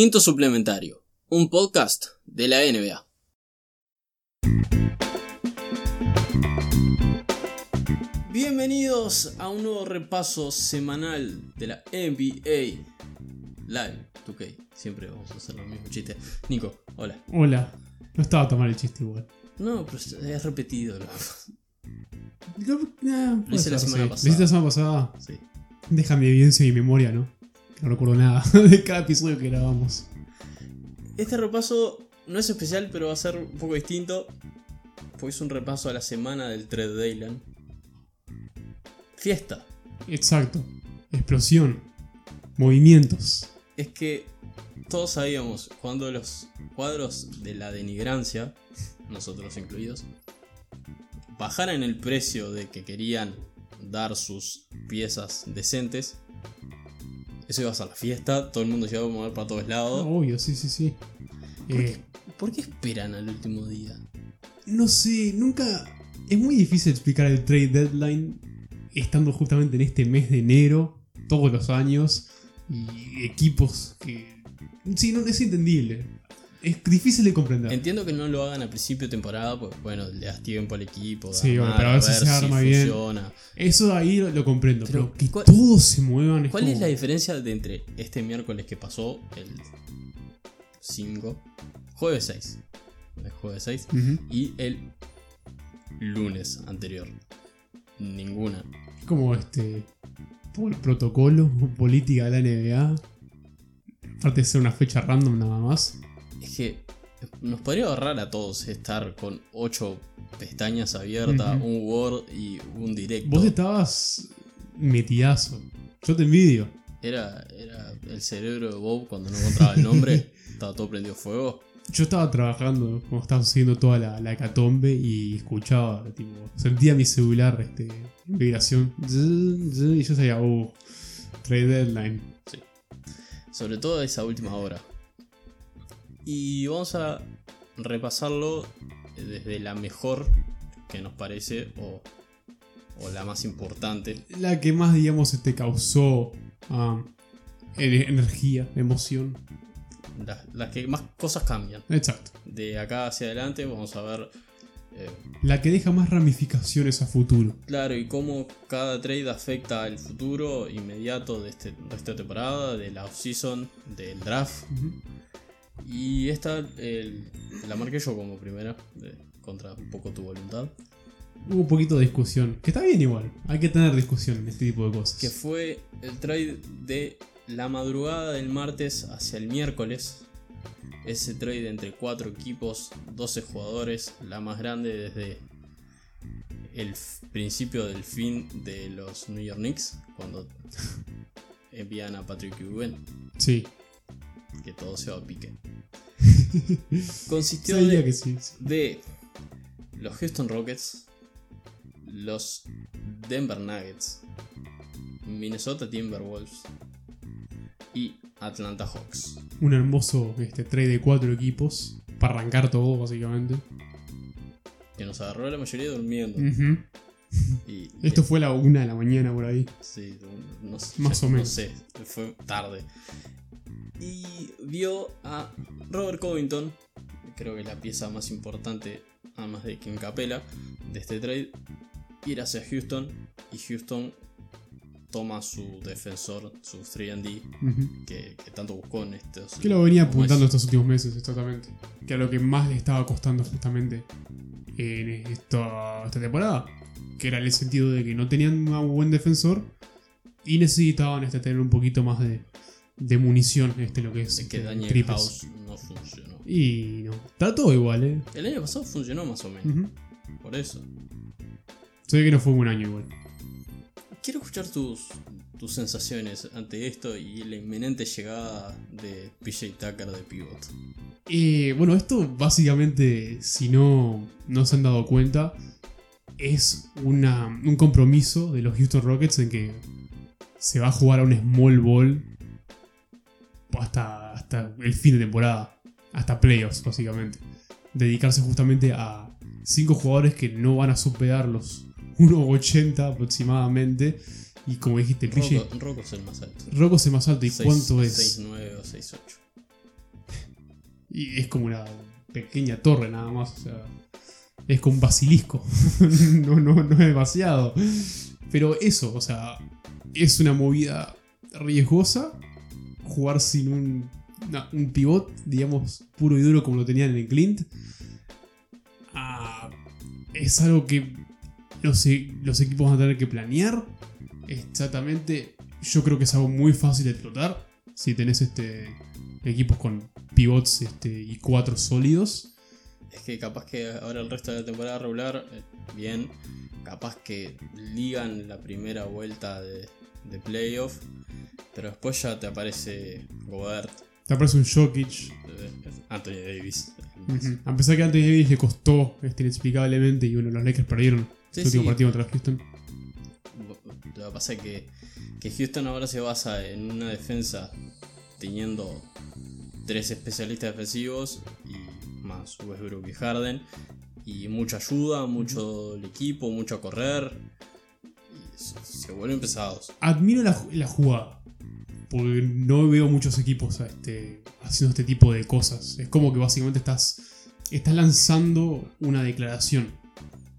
Quinto Suplementario, un podcast de la NBA. Bienvenidos a un nuevo repaso semanal de la NBA Live 2K. Siempre vamos a hacer los mismos chistes. Nico, hola. Hola. No estaba a tomar el chiste igual. No, pero es repetido. Lo, Lo, ah, puede hice la semana sí. pasada. Lo hiciste la semana pasada. sí. Déjame evidencia en mi memoria, ¿no? No recuerdo nada de cada episodio que grabamos. Este repaso no es especial, pero va a ser un poco distinto. Porque es un repaso a la semana del Trade Deadline. Fiesta. Exacto. Explosión. Movimientos. Es que todos sabíamos cuando los cuadros de la denigrancia, nosotros incluidos, bajaran el precio de que querían dar sus piezas decentes, eso iba a ser la fiesta, todo el mundo iba a mover para todos Ah, lados. obvio, sí, sí, sí. ¿Por, Eh, qué, por qué esperan al último día? no sé, nunca. Es muy difícil explicar el trade deadline estando justamente en este mes de enero, todos los años, y equipos que. Sí, no, es entendible. Es difícil de comprender. Entiendo que no lo hagan a principio de temporada, pues bueno, le das tiempo al equipo. Sí, bueno, pero a ver si se arma bien. funciona. Eso ahí lo, lo comprendo, Pero, pero, que ¿cuál- todos se muevan es ¿Cuál es la diferencia de entre este miércoles que pasó, el 5, jueves 6, el jueves 6, Ujú. y el lunes anterior? Ninguna. Como este. Por protocolo, política de la NBA. Aparte de ser una fecha random nada más. Es que nos podría ahorrar a todos estar con 8 pestañas abiertas, un Word y un directo. Vos estabas metidazo. Yo te envidio. Era, era el cerebro de Bob cuando no encontraba el nombre, estaba todo prendido fuego. Yo estaba trabajando, como estaba haciendo toda la, la hecatombe y escuchaba, tipo, sentía mi celular, este, vibración. Y yo sabía, uh, trade deadline. Sobre todo esa última hora. Y vamos a repasarlo desde la mejor que nos parece o, o la más importante. La que más, digamos, te causó ah, ener- energía, emoción. Las, las que más cosas cambian. Exacto. De acá hacia adelante vamos a ver, eh, La que deja más ramificaciones a futuro. claro, y cómo cada trade afecta el futuro inmediato de, este, de esta temporada, de la offseason, del draft. Ujú. Y esta el- la marqué yo como primera, de- contra un poco tu voluntad. Hubo un poquito de discusión, que está bien igual. Hay que tener discusión en este tipo de cosas. que fue el trade de la madrugada del martes hacia el miércoles. Ese trade entre cuatro equipos, 12 jugadores, la más grande desde el principio del fin de los New York Knicks, cuando envían a Patrick Ewing, Sí. Que todo se va a pique. Consistió de, que sí. sí. de los Houston Rockets, los Denver Nuggets, Minnesota Timberwolves y Atlanta Hawks. Un hermoso este, trade de cuatro equipos. Para arrancar todo, básicamente. Que nos agarró la mayoría durmiendo. Y, Esto fue a la una de la mañana por ahí. sí, no, Más o no menos. sé, fue tarde. Y vio a Robert Covington, creo que la pieza más importante, además de King Capella, de este trade, ir hacia Houston. Y Houston toma su defensor, su 3D, Ujú. que, que tanto buscó en estos. Que lo venía apuntando meses. estos últimos meses, exactamente. Que a lo que más le estaba costando justamente en esta, esta temporada. Que era en el sentido de que no tenían un buen defensor y necesitaban este, tener un poquito más de, de munición este lo que es Es que este. House no funcionó. Y no, está todo igual, eh. El año pasado funcionó más o menos. Por eso. Ve que no fue un buen año igual. Quiero escuchar tus, tus sensaciones ante esto y la inminente llegada de PJ Tucker de Pivot. Eh, bueno, esto básicamente, si no, no se han dado cuenta, es una, un compromiso de los Houston Rockets en que se va a jugar a un small ball hasta, hasta el fin de temporada, hasta playoffs básicamente. Dedicarse justamente a cinco jugadores que no van a superar los 1.80 aproximadamente. Y como dijiste, PJ Rocco, Rocco es el más alto. Rocco es el más alto. ¿Y cuánto es? 6'9 o 6'8. Y es como una pequeña torre nada más. O sea, es como un basilisco. no, no, no es demasiado. Pero eso, o sea, es una movida riesgosa. Jugar sin un, un pivot, digamos, puro y duro como lo tenían en el Clint. Ah, es algo que los, e- los equipos van a tener que planear. Exactamente. Yo creo que es algo muy fácil de explotar. Si tenés este equipos con pivots este, y cuatro sólidos. Es que capaz que ahora el resto de la temporada regular, eh, bien. Capaz que ligan la primera vuelta de, de playoff. Pero después ya te aparece Gobert, Te aparece un Jokic. eh, Anthony Davis. A pesar que a Anthony Davis le costó este, inexplicablemente y bueno, los Lakers perdieron Sí, su último sí. partido contra Houston. Lo que pasa es que, que Houston ahora se basa en una defensa teniendo tres especialistas defensivos y más Westbrook y Harden y mucha ayuda, mucho el equipo, mucho a correr y se, se vuelven pesados. Admiro la, la jugada. Porque no veo muchos equipos este, haciendo este tipo de cosas. Es como que básicamente estás, estás lanzando una declaración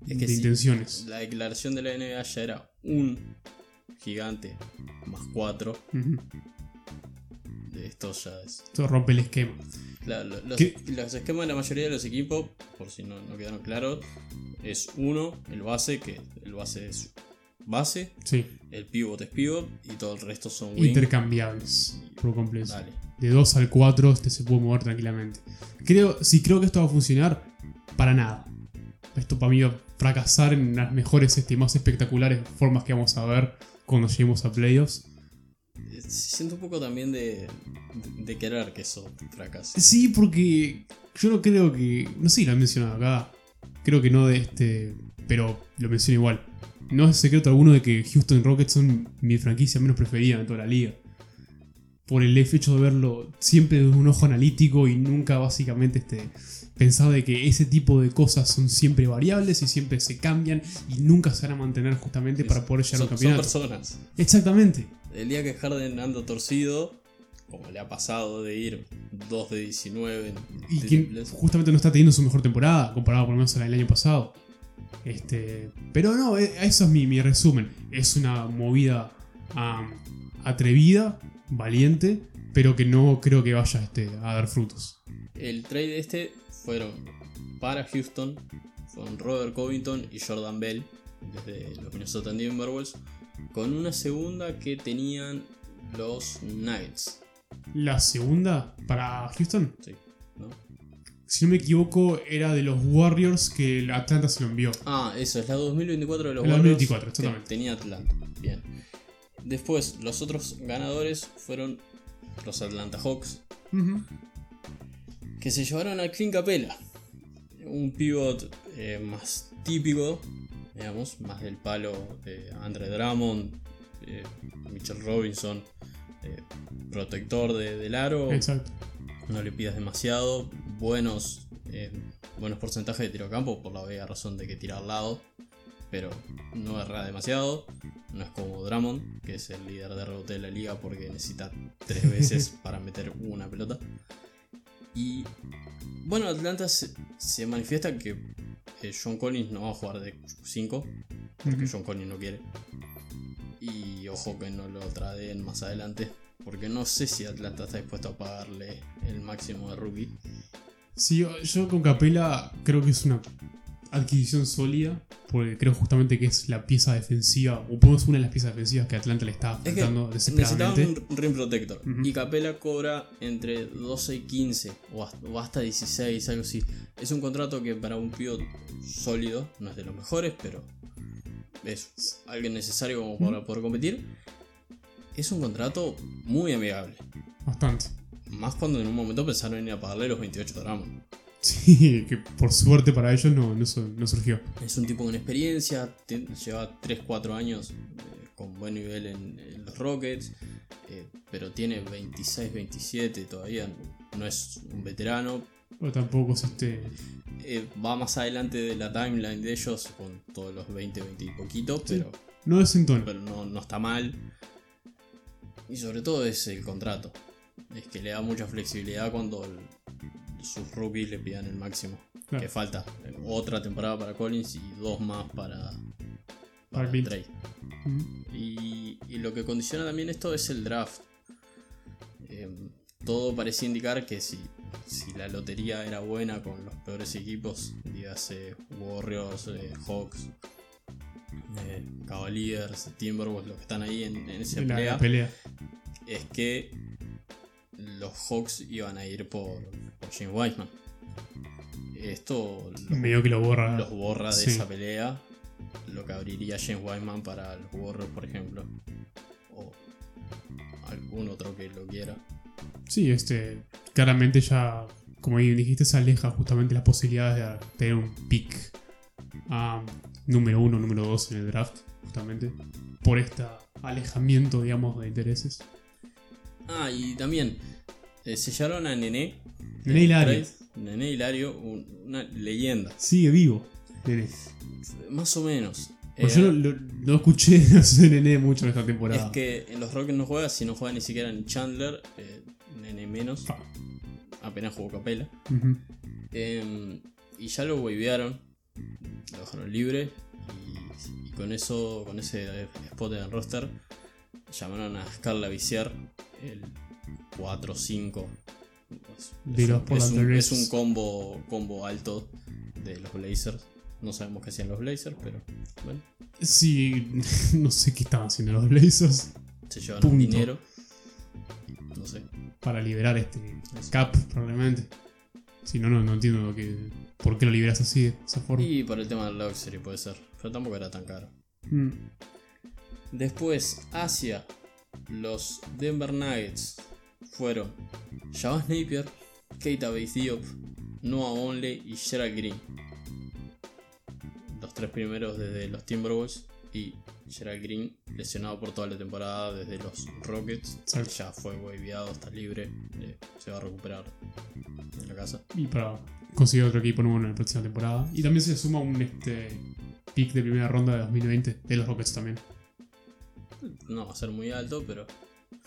Es que de sí. intenciones. La declaración de la NBA ya era un gigante más cuatro. De esto ya es Esto rompe el esquema. Los, ¿Qué? los esquemas de la mayoría de los equipos, por si no, no quedaron claros, es uno, el base, que el base es base, Sí. el pivot es pivot y todo el resto son wing. Intercambiables por completo. Dale. De 2 al 4 este se puede mover tranquilamente. Creo, si creo que esto va a funcionar, para nada. Esto para mí va a fracasar en las mejores, este, más espectaculares formas que vamos a ver cuando lleguemos a playoffs. Eh, Siento un poco también de, de, de querer que eso fracase. Sí, porque yo no creo que. No sé si lo he mencionado acá. Creo que no de este. Pero lo menciono igual. No es secreto alguno de que Houston Rockets son mi franquicia menos preferida en toda la liga. Por el hecho de verlo siempre de un ojo analítico y nunca básicamente este, pensado de que ese tipo de cosas son siempre variables y siempre se cambian y nunca se van a mantener justamente para poder llegar a un son, son campeonato. personas. Exactamente. El día que Harden anda torcido, como le ha pasado de ir 2 de 19 en Y que justamente no está teniendo su mejor temporada, comparado por lo menos a la del año pasado. Este, pero no, eh, eso es mi, mi resumen. Es una movida atrevida, valiente, pero que no creo que vaya este, a dar frutos. El trade este fueron para Houston, fueron Robert Covington y Jordan Bell, desde los Minnesota Timberwolves, con una segunda que tenían los Nuggets. La segunda para Houston, Sí, ¿no? Si no me equivoco, era de los Warriors que Atlanta se lo envió. Ah, eso, es la 2024 de los La Warriors 2024, que exactamente. Tenía Atlanta. Bien. Después, los otros ganadores fueron los Atlanta Hawks, Ujú. que se llevaron a Clint Capella. Un pivot eh, más típico, digamos, más del palo de Andre Drummond, eh, Mitchell Robinson, eh, protector de- del aro, Exacto. No le pidas demasiado, buenos, eh, buenos porcentajes de tiro a campo, por la obvia razón de que tira al lado, pero no erra demasiado, no es como Drummond, que es el líder de rebote de la liga porque necesita tres veces para meter una pelota. Y bueno, Atlanta se, se manifiesta que eh, John Collins no va a jugar de 5, porque Ujú. John Collins no quiere. Y ojo que no lo traden más adelante, porque no sé si Atlanta está dispuesto a pagarle el máximo de rookie. Sí, yo, con Capela creo que es una adquisición sólida, porque creo justamente que es la pieza defensiva, o podemos una de las piezas defensivas que Atlanta le está Es que faltando desesperadamente. un rim protector. Y Capela cobra entre 12 y 15, o hasta, o hasta 16, algo así. Es un contrato que para un pivot sólido no es de los mejores, pero es alguien necesario como para poder competir. Es un contrato muy amigable. Bastante. Más cuando en un momento pensaron en ir a pagarle los 28 de Drummond. Sí, que por suerte para ellos no, no, no surgió. Es un tipo con experiencia, te- lleva 3-4 años eh, con buen nivel en, en los Rockets, eh, pero tiene 26-27 todavía, no es un veterano. Pero tampoco es este. Eh, va más adelante de la timeline de ellos con todos los 20, 20 y poquito, Sí. pero, No es en tono. pero no, no está mal. Y sobre todo es el contrato. Es que le da mucha flexibilidad cuando el- sus rookies le pidan el máximo. Claro. Que falta otra temporada para Collins y dos más para, Para. Y, y lo que condiciona también esto es el draft. Eh, todo parecía indicar que si, si la lotería era buena con los peores equipos, dígase Warriors, eh, Hawks, eh, Cavaliers, Timberwolves, los que están ahí en, en esa pelea, es que los Hawks iban a ir por, por James Wiseman. Esto los, Medio que lo borra. los borra de Sí. esa pelea, lo que abriría James Wiseman para los Warriors, por ejemplo, o algún otro que lo quiera. Sí, este. Claramente ya. Como dijiste, se aleja justamente las posibilidades de tener un pick ah, número uno, número dos en el draft. Justamente. Por este alejamiento, digamos, de intereses. Ah, y también eh, sellaron a Nené. Nené Hilario. Nené Hilario, un- una leyenda. Sigue vivo. Nene. Más o menos. Pues Eh, yo no, lo- no escuché a ese nene mucho en esta temporada. Es que en los Rockets no juega, si no juega ni siquiera ni Chandler, eh, Nene menos, Fa. apenas jugó Capela. Ujú. Eh, y ya lo wavearon, lo dejaron libre y, y con eso, con ese spot en el roster, llamaron a Scarla Viciar el 4-5. Es, es un- es un, Trailblazers. es un combo, combo alto de los Blazers. No sabemos qué hacían los Blazers, pero bueno, Sí, no sé qué estaban haciendo los Blazers se llevan Punto. dinero. No sé. para liberar este Eso. cap, probablemente. Si no, no, no entiendo lo que, por qué lo liberas así, de esa forma. Y por el tema del Luxury puede ser, pero tampoco era tan caro. Mm. Después, Asia, los Denver Nuggets fueron Jabaz Napier, Keita Diop, Noah Onley y Gerald Green. Los tres primeros desde los Timberwolves y Gerald Green lesionado por toda la temporada desde los Rockets. Ya fue waveado, está libre, eh, se va a recuperar en la casa. Y para conseguir otro equipo nuevo en la próxima temporada. Y también se suma un este, pick de primera ronda de 2020 de los Rockets también. No va a ser muy alto, pero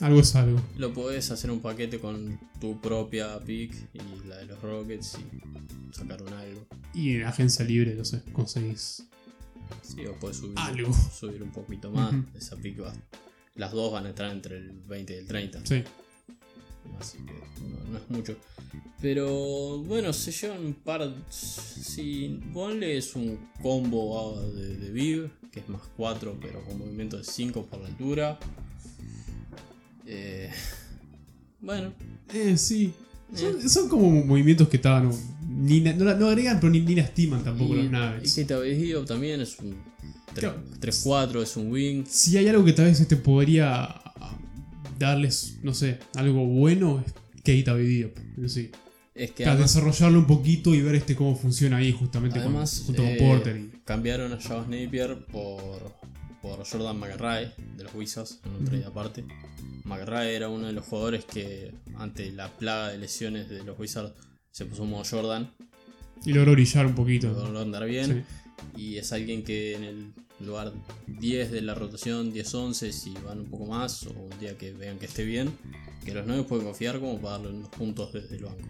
Algo es algo. Lo podés hacer un paquete con tu propia pick y la de los Rockets y sacar un algo. Y en agencia libre, no sé, conseguís Sí, o podés subir, Algo. subir un poquito más. Ujú. Esa pick va. Las dos van a estar entre el 20 y el 30. Sí. Así que no, no es mucho. Pero bueno, se llevan un par. Si ponle es un combo ah, de, de Viv, que es más 4, pero con movimiento de 5 por la altura. Eh, bueno, Eh, sí. Eh. Son, son como movimientos que estaban. Ni, no, no agregan, pero ni, ni lastiman tampoco y, los y Bates también es un Claro. 3-4, es un wing. Si hay algo que tal vez este podría ah, darles, no sé, algo bueno, es Keita Diop. Sí. Es que Claro, además, desarrollarlo un poquito y ver este cómo funciona ahí justamente con- además, junto eh, con Porter. Y, cambiaron a Javas Napier por, por Jordan McRae de los Wizards en un trade aparte. McRae era uno de los jugadores que ante la plaga de lesiones de los Wizards se puso como Jordan, y logró brillar un poquito. logró andar bien. Sí. Y es alguien que en el lugar 10 de la rotación, 10-11, si van un poco más, o un día que vean que esté bien, que los nueve pueden confiar como para darle unos puntos desde el banco.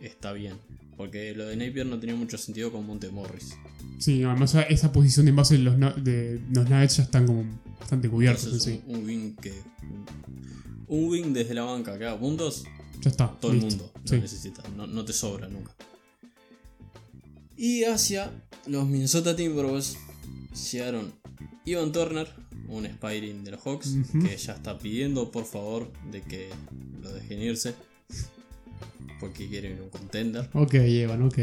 Está bien. Porque lo de Napier no tenía mucho sentido con Monte Morris. Sí, además esa posición de base de los, nu- de los Nuggets ya están como bastante cubiertos en Entonces, sí. un, un wing que. Un wing desde la banca que haga puntos, Ya está. todo el mundo lo Sí. necesita. No, no te sobra nunca. Y hacia los Minnesota Timberwolves llegaron Ivan Turner, un Spiring de los Hawks, que ya está pidiendo por favor de que lo dejen irse. Porque quieren un contender. Ok, Evan, ok.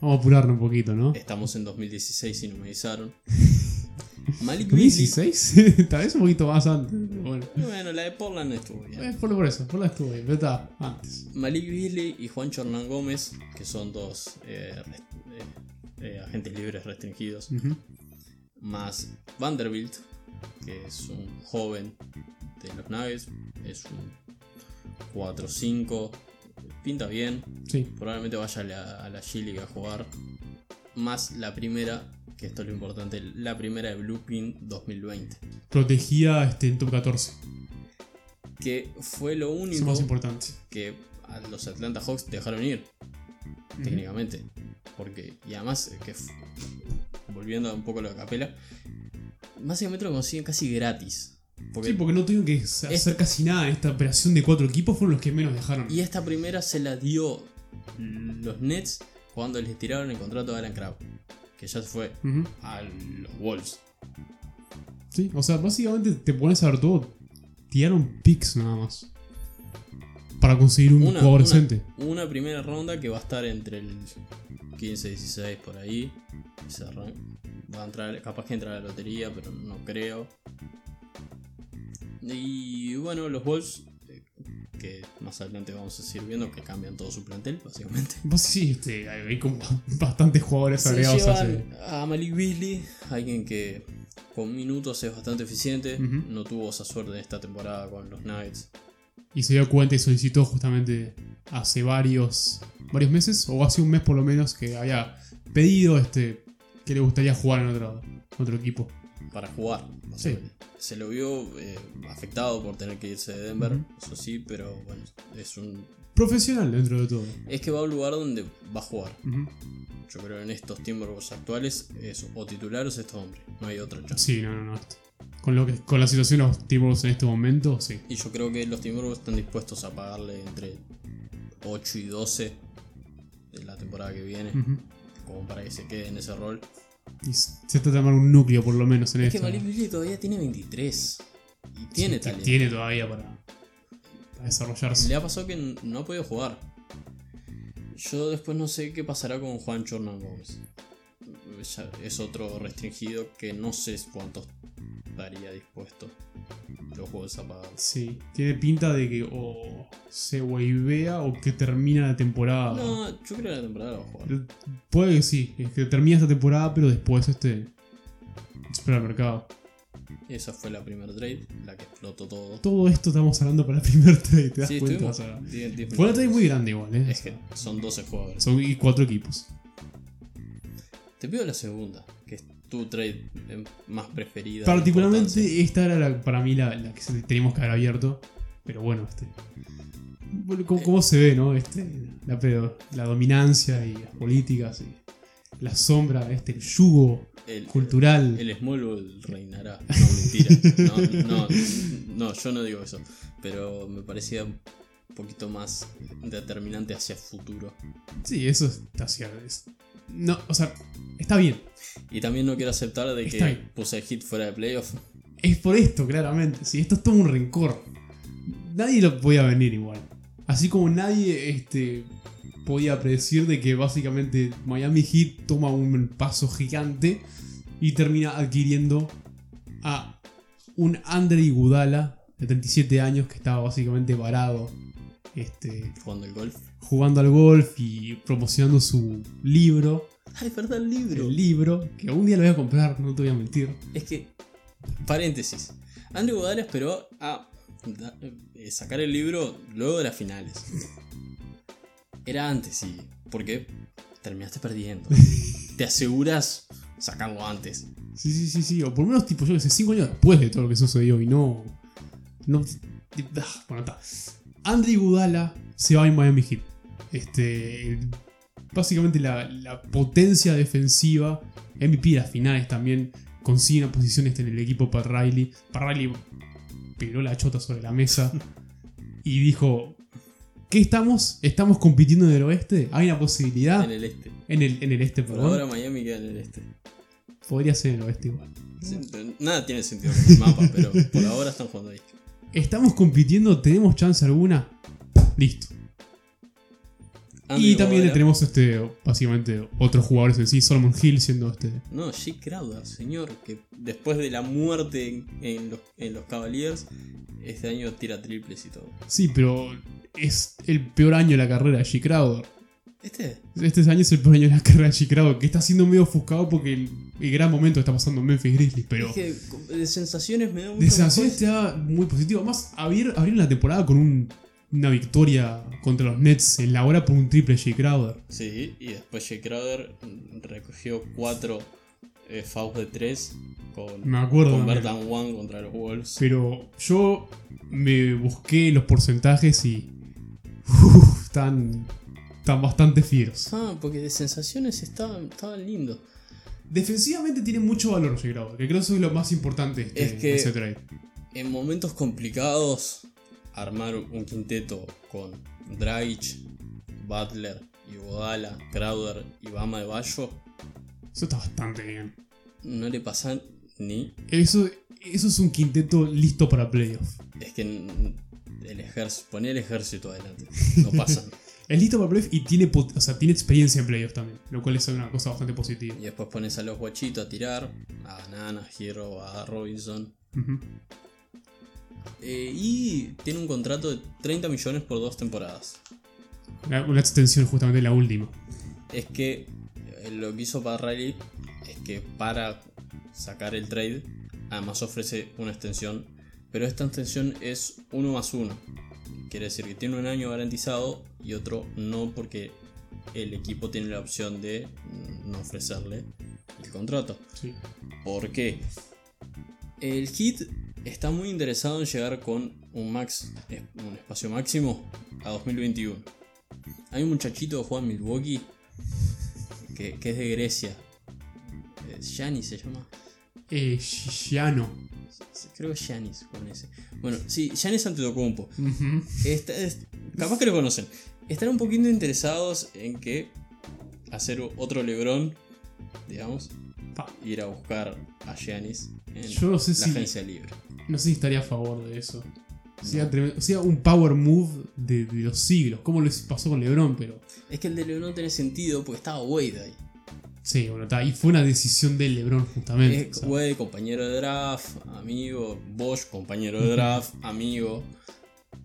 Vamos a apurarnos un poquito, ¿no? Estamos en 2016 y no me avisaron. Malik Beasley. ¿2016? Tal vez un poquito más antes. pero Bueno. Bueno, la de Portland estuvo bien. Eh, por, por eso, por la estuve, pero está, antes. Malik Beasley y Juan Hernán Gómez, que son dos eh, eh, eh, agentes libres restringidos, más Vanderbilt, que es un joven de los Nuggets, es un 4-5, pinta bien, Sí, probablemente vaya a la, a la G-League a jugar, más la primera, que esto es lo importante, la primera de Blueprint 2020, protegía este, en top 14. que fue lo es único más importante. que a los Atlanta Hawks dejaron ir. técnicamente. Porque, y además, que volviendo un poco a de Capela, básicamente lo consiguen casi gratis. Porque, Sí, porque no tuvieron que hacer casi nada esta operación de cuatro equipos, fueron los que menos dejaron. Y esta primera se la dio los Nets cuando les tiraron el contrato a Alan Crabb, que ya se fue Ujú. a los Wolves. Sí, o sea, básicamente te pones a ver todo. Tiraron picks nada más. Para conseguir un Una, jugador una- decente. una primera ronda que va a estar entre el 15 y 16 por ahí. se Va a entrar, capaz que entra a la lotería, pero no creo. Y bueno, los Wolves, eh, que más adelante vamos a seguir viendo que cambian todo su plantel, básicamente. Pues sí, este, hay como bastantes jugadores Se agregados llevan a Malik Beasley, alguien que con minutos es bastante eficiente. No tuvo esa suerte esta temporada con los Knights. Y se dio cuenta y solicitó justamente hace varios, varios meses, o hace un mes por lo menos, que había pedido este, que le gustaría jugar en otro, otro equipo. Para jugar. básicamente. Se lo vio eh, afectado por tener que irse de Denver, eso sí, pero bueno, es un Profesional dentro de todo. es que va a un lugar donde va a jugar. Yo creo que en estos Timberwolves actuales es o titular o es este hombre, no hay otra chance. Sí, no, no, no. Con, lo que, con la situación de los Timberwolves en este momento, sí. Y yo creo que los Timberwolves están dispuestos a pagarle entre 8 y 12 de la temporada que viene, como para que se quede en ese rol. Y se trata de armar un núcleo por lo menos en Es que esto. Malik Beasley todavía tiene 23 y tiene Sí, talento. Tiene todavía para, para desarrollarse. Le ha pasado que no ha podido jugar. Yo después no sé qué pasará con Juan Chornan Gómez. Es otro restringido que no sé cuánto estaría dispuesto los juegos a pagar. Sí, tiene pinta de que o se wavea o que termina la temporada. No, yo creo que la temporada la va a jugar. Puede que sí, es que termina esta temporada, pero después este. Espera el mercado. Esa fue la primera trade, la que explotó todo. Todo esto estamos hablando para el primer trade, ¿te das Sí, cuenta? O sea, 10 10 fue una trade muy grande igual, ¿eh? Es que son 12 jugadores. Son y cuatro equipos. Te pido la segunda, que es tu trade más preferida. Particularmente esta era la- para mí la, la que teníamos que haber abierto. Pero bueno, este. ¿Cómo, cómo se ve, no? Este, la, dominancia y las políticas y la sombra, este, el yugo El- cultural. El Smallville reinará. No, mentira. No, no, no, yo no digo eso. Pero me parecía un poquito más determinante hacia futuro. Sí, eso está hacia. es- no, o sea, está bien. Y también no quiero aceptar de Está que bien. puse hit fuera de playoff. Es por esto, claramente. Sí, esto es todo un rencor. Nadie lo podía venir igual. Así como nadie este, podía predecir de que básicamente Miami Heat toma un paso gigante y termina adquiriendo a un Andre Iguodala de 37 años que estaba básicamente varado este, Jugando el golf. Jugando al golf y promocionando su libro. Ay, verdad, el libro. El libro, que un día lo voy a comprar, no te voy a mentir. Es que, paréntesis. Andrew Godala esperó a sacar el libro luego de las finales. Era antes, sí. Porque terminaste perdiendo. Te aseguras sacarlo antes. Sí, sí, sí, sí. O por lo menos, tipo, yo que sé, 5 años después de todo lo que sucedió y no. No. ah, Bueno, está. Andre Gudala se va en Miami Heat. Este. Básicamente la, la potencia defensiva. MVP de las finales también. Consigue una posición este en el equipo para Riley. Para Riley peló la chota sobre la mesa. y dijo. ¿Qué estamos? ¿Estamos compitiendo en el oeste? ¿Hay una posibilidad? En el este. En el, en el este, Por perdón. ahora Miami queda en el este. Podría ser en el oeste igual. Sí, Nada tiene sentido con el mapa, pero por ahora están jugando ahí. ¿Estamos compitiendo? ¿Tenemos chance alguna? Listo. Andy y también Iguodala- tenemos este, básicamente, otros jugadores en sí. Solomon Hill siendo este. No, Jake Crowder, señor, que después de la muerte en, en los, en los Cavaliers, este año tira triples y todo. Sí, pero es el peor año de la carrera de G. Crowder. Este, Este año es el peor año de la carrera de G. Crowder, que está siendo medio ofuscado porque el, el gran momento está pasando en Memphis Grizzlies. Pero es que de sensaciones me da mucho de sensaciones mejor. te da muy positivo. Además, abrir, abrir la temporada con un- una victoria contra los Nets en la hora por un triple G. Crowder. Sí, y después Jake Crowder recogió cuatro eh, fouls de 3 con, Me acuerdo con. Bertan One contra los Wolves. Pero yo me busqué los porcentajes y. Uf, están están bastante fieros. Ah, porque de sensaciones estaban, estaban lindos. Defensivamente tiene mucho valor Jay Crowder, que creo que eso es lo más importante este- Es que- ese trade. En momentos complicados, armar un quinteto con Dragic, Butler, Iguodala, Crowder y Bama de Bayo Eso está bastante bien. no le pasan ni. Eso, eso es un quinteto listo para playoff. Es que el ejército. Poner el ejército adelante. No pasan. Es listo para playoff y tiene, o sea, tiene experiencia en playoff también, lo cual es una cosa bastante positiva. y después pones a los guachitos a tirar. A Nana, a Hero, a Robinson. Eh, y tiene un contrato de 30 millones por dos temporadas. Una, una extensión justamente la última. Es que eh, lo que hizo para Riley es que para sacar el trade, además ofrece una extensión, pero esta extensión es uno más uno. Quiere decir que tiene un año garantizado y otro no porque el equipo tiene la opción de no ofrecerle el contrato. Sí. ¿Por qué? El Heat está muy interesado en llegar con un max, un espacio máximo a 2021. Hay un muchachito que juega en Milwaukee que, que es de Grecia. Eh, Giannis se llama. Eh, Giano. Creo que es Giannis con ese. Bueno, sí, Giannis Antetokounmpo. Ujú. Está- es- capaz que lo conocen. Están un poquito interesados en que hacer otro LeBron, digamos, Pa. ir a buscar a Giannis en Yo no sé la si- agencia libre. No sé si estaría a favor de eso. Tremendo- sería un power move de, de los siglos, como les pasó con LeBron, pero. Es que el de LeBron tiene sentido porque estaba Wade ahí. Sí, bueno, está. Y fue una decisión de LeBron, justamente. Es o sea. Wade, compañero de draft, amigo. Bosch, compañero de draft, amigo.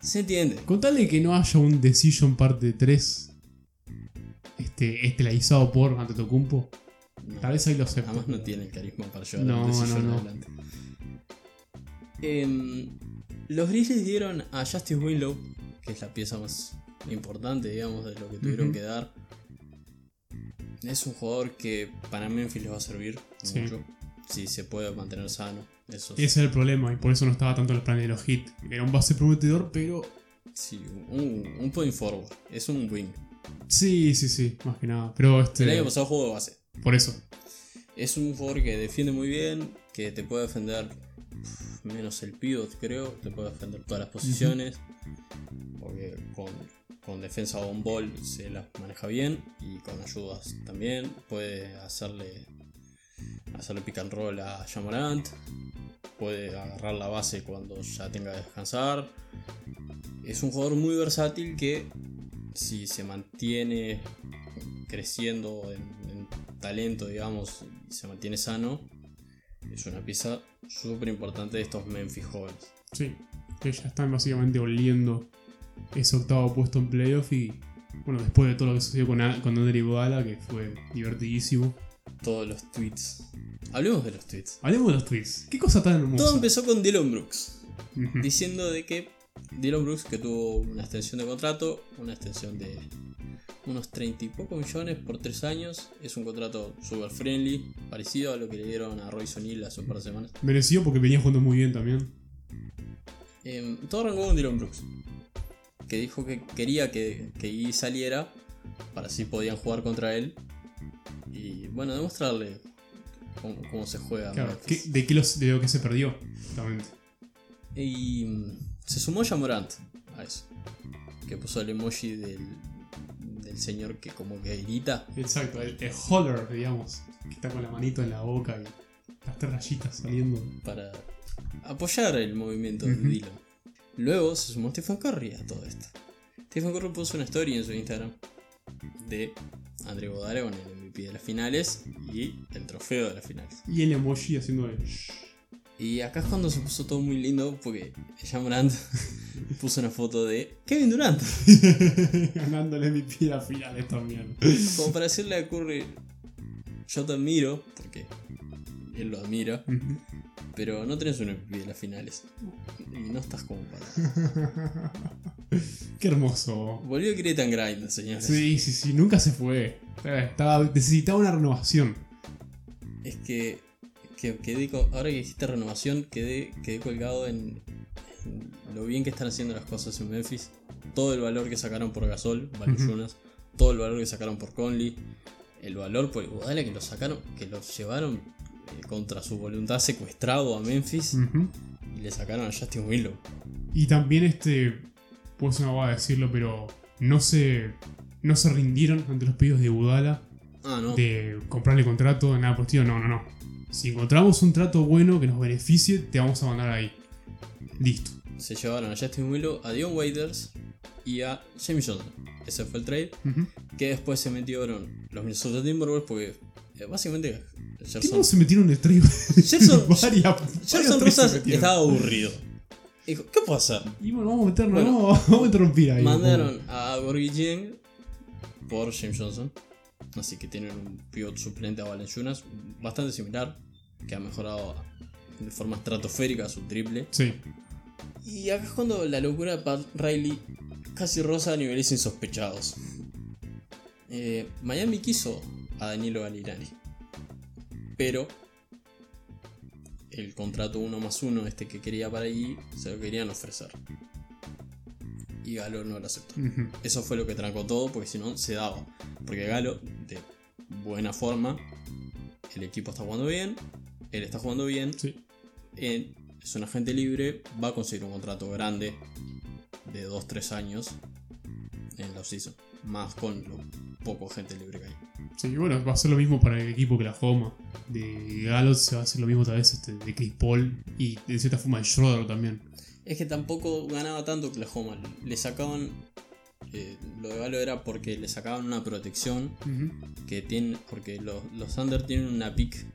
Se entiende. Con tal de que no haya un Decision parte 3 este, estelarizado por Antetokounmpo, No. tal vez ahí lo acepto. Además no tiene el carisma para llevar No, un decision no, no. adelante. Em, los Grizzlies dieron a Justice Winlow, que es la pieza más importante, digamos, de lo que tuvieron que dar. Es un jugador que para Memphis les va a servir Sí. mucho. Si se puede mantener sano. Eso Ese es el problema, y por eso no estaba tanto en el plan de los hits. Era un base prometedor, pero. sí, un, un point forward. Es un wing. Sí, sí, sí, más que nada. Pero este. El año pasado jugó de base. Por eso. Es un jugador que defiende muy bien, que te puede defender menos el pivot, creo, te puede defender todas las posiciones, porque con, con defensa on ball se las maneja bien y con ayudas también. Puede hacerle hacerle pick and roll a Jamorant, puede agarrar la base cuando ya tenga que descansar. Es un jugador muy versátil que si se mantiene creciendo en, en talento, digamos, y se mantiene sano, es una pieza súper importante de estos Memphis jóvenes. Sí, que ya están básicamente oliendo ese octavo puesto en playoff y bueno, después de todo lo que sucedió con, A- con Andre Iguodala, que fue divertidísimo. Todos los tweets. Hablemos de los tweets. Hablemos de los tweets. Qué cosa tan hermosa. Todo empezó con Dylan Brooks, diciendo de que Dylan Brooks, que tuvo una extensión de contrato, una extensión de unos 30 y pocos millones por 3 años, es un contrato super friendly, parecido a lo que le dieron a Royce O'Neal hace un par de semanas. Mereció porque venía jugando muy bien también. Em, todo arrancó con Dylan Brooks, que dijo que quería que, que Iggy saliera para así podían jugar contra él y bueno, demostrarle cómo, cómo se juega. Claro, Memphis. ¿qué- de, qué los, de lo que se perdió, justamente. Y mm, se sumó Jamorant a eso, que puso el emoji del, del señor que como que grita. Exacto, el, el holler, digamos, que está con la manito en la boca y las tres rayitas saliendo. para apoyar el movimiento de. Dylan. Luego se sumó Stephen Curry a todo esto. Stephen Curry puso una story en su Instagram de André Godara con el MVP de las finales y el trofeo de las finales. Y el emoji haciendo el shh. Y acá es cuando se puso todo muy lindo porque Jamorant puso una foto de Kevin Durant. MVP de las finales también. Como para decirle a Curry, yo te admiro, porque él lo admira, pero no tenés un MVP de las finales. Y no estás como para... Qué hermoso. Volvió Grit and Grind, señores. Sí, sí, sí, nunca se fue. Eh, Estaba, necesitaba una renovación. Es que, que ahora que dijiste renovación, quedé, quedé colgado en, en lo bien que están haciendo las cosas en Memphis. Todo el valor que sacaron por Gasol. Valanciunas, todo el valor que sacaron por Conley, el valor por Iguodala que lo sacaron, que lo llevaron eh, contra su voluntad secuestrado a Memphis y le sacaron a Justin Willow. Y también este, pues no va a decirlo, pero no se, no se rindieron ante los pedidos de Budala Ah, no. de comprarle contrato, nada por. No, no, no. Si encontramos un trato bueno que nos beneficie, te vamos a mandar ahí. Listo. Se llevaron a Justin Willow, a Dion Waiters y a James Johnson. Ese fue el trade. Ujú. Que después se metieron los Minnesota Timberwolves porque eh, básicamente ¿Qué Gerson, no se metieron en el trío? Gerson- varias, Gerson Rosas estaba aburrido. Dijo, ¿qué puedo hacer? Y bueno, vamos a meternos, Bueno, vamos, vamos a interrumpir ahí. Mandaron a Gorgie Jeng por James Johnson. Así que tienen un pivot suplente a Valenciunas bastante similar. Que ha mejorado de forma estratosférica su triple. Sí. Y acá es cuando la locura de Pat Riley casi rosa a niveles insospechados. Eh, Miami quiso a Danilo Gallinari. Pero el contrato 1 más 1, este que quería para ahí, se lo querían ofrecer. Y Galo no lo aceptó. Eso fue lo que trancó todo, porque si no se daba. Porque Galo, de buena forma, el equipo está jugando bien, él está jugando bien, Sí. él es un agente libre, va a conseguir un contrato grande de 2-3 años en la offseason. Más con lo poco gente libre que hay. Sí, bueno, va a ser lo mismo para el equipo que la Homa. De Gallos se va a hacer lo mismo tal vez este, de Chris Paul y de cierta forma de Schroeder también. Es que tampoco ganaba tanto Oklahoma. Le sacaban. eh, lo de Galo era porque le sacaban una protección que tienen. Porque los, los Thunder tienen una pick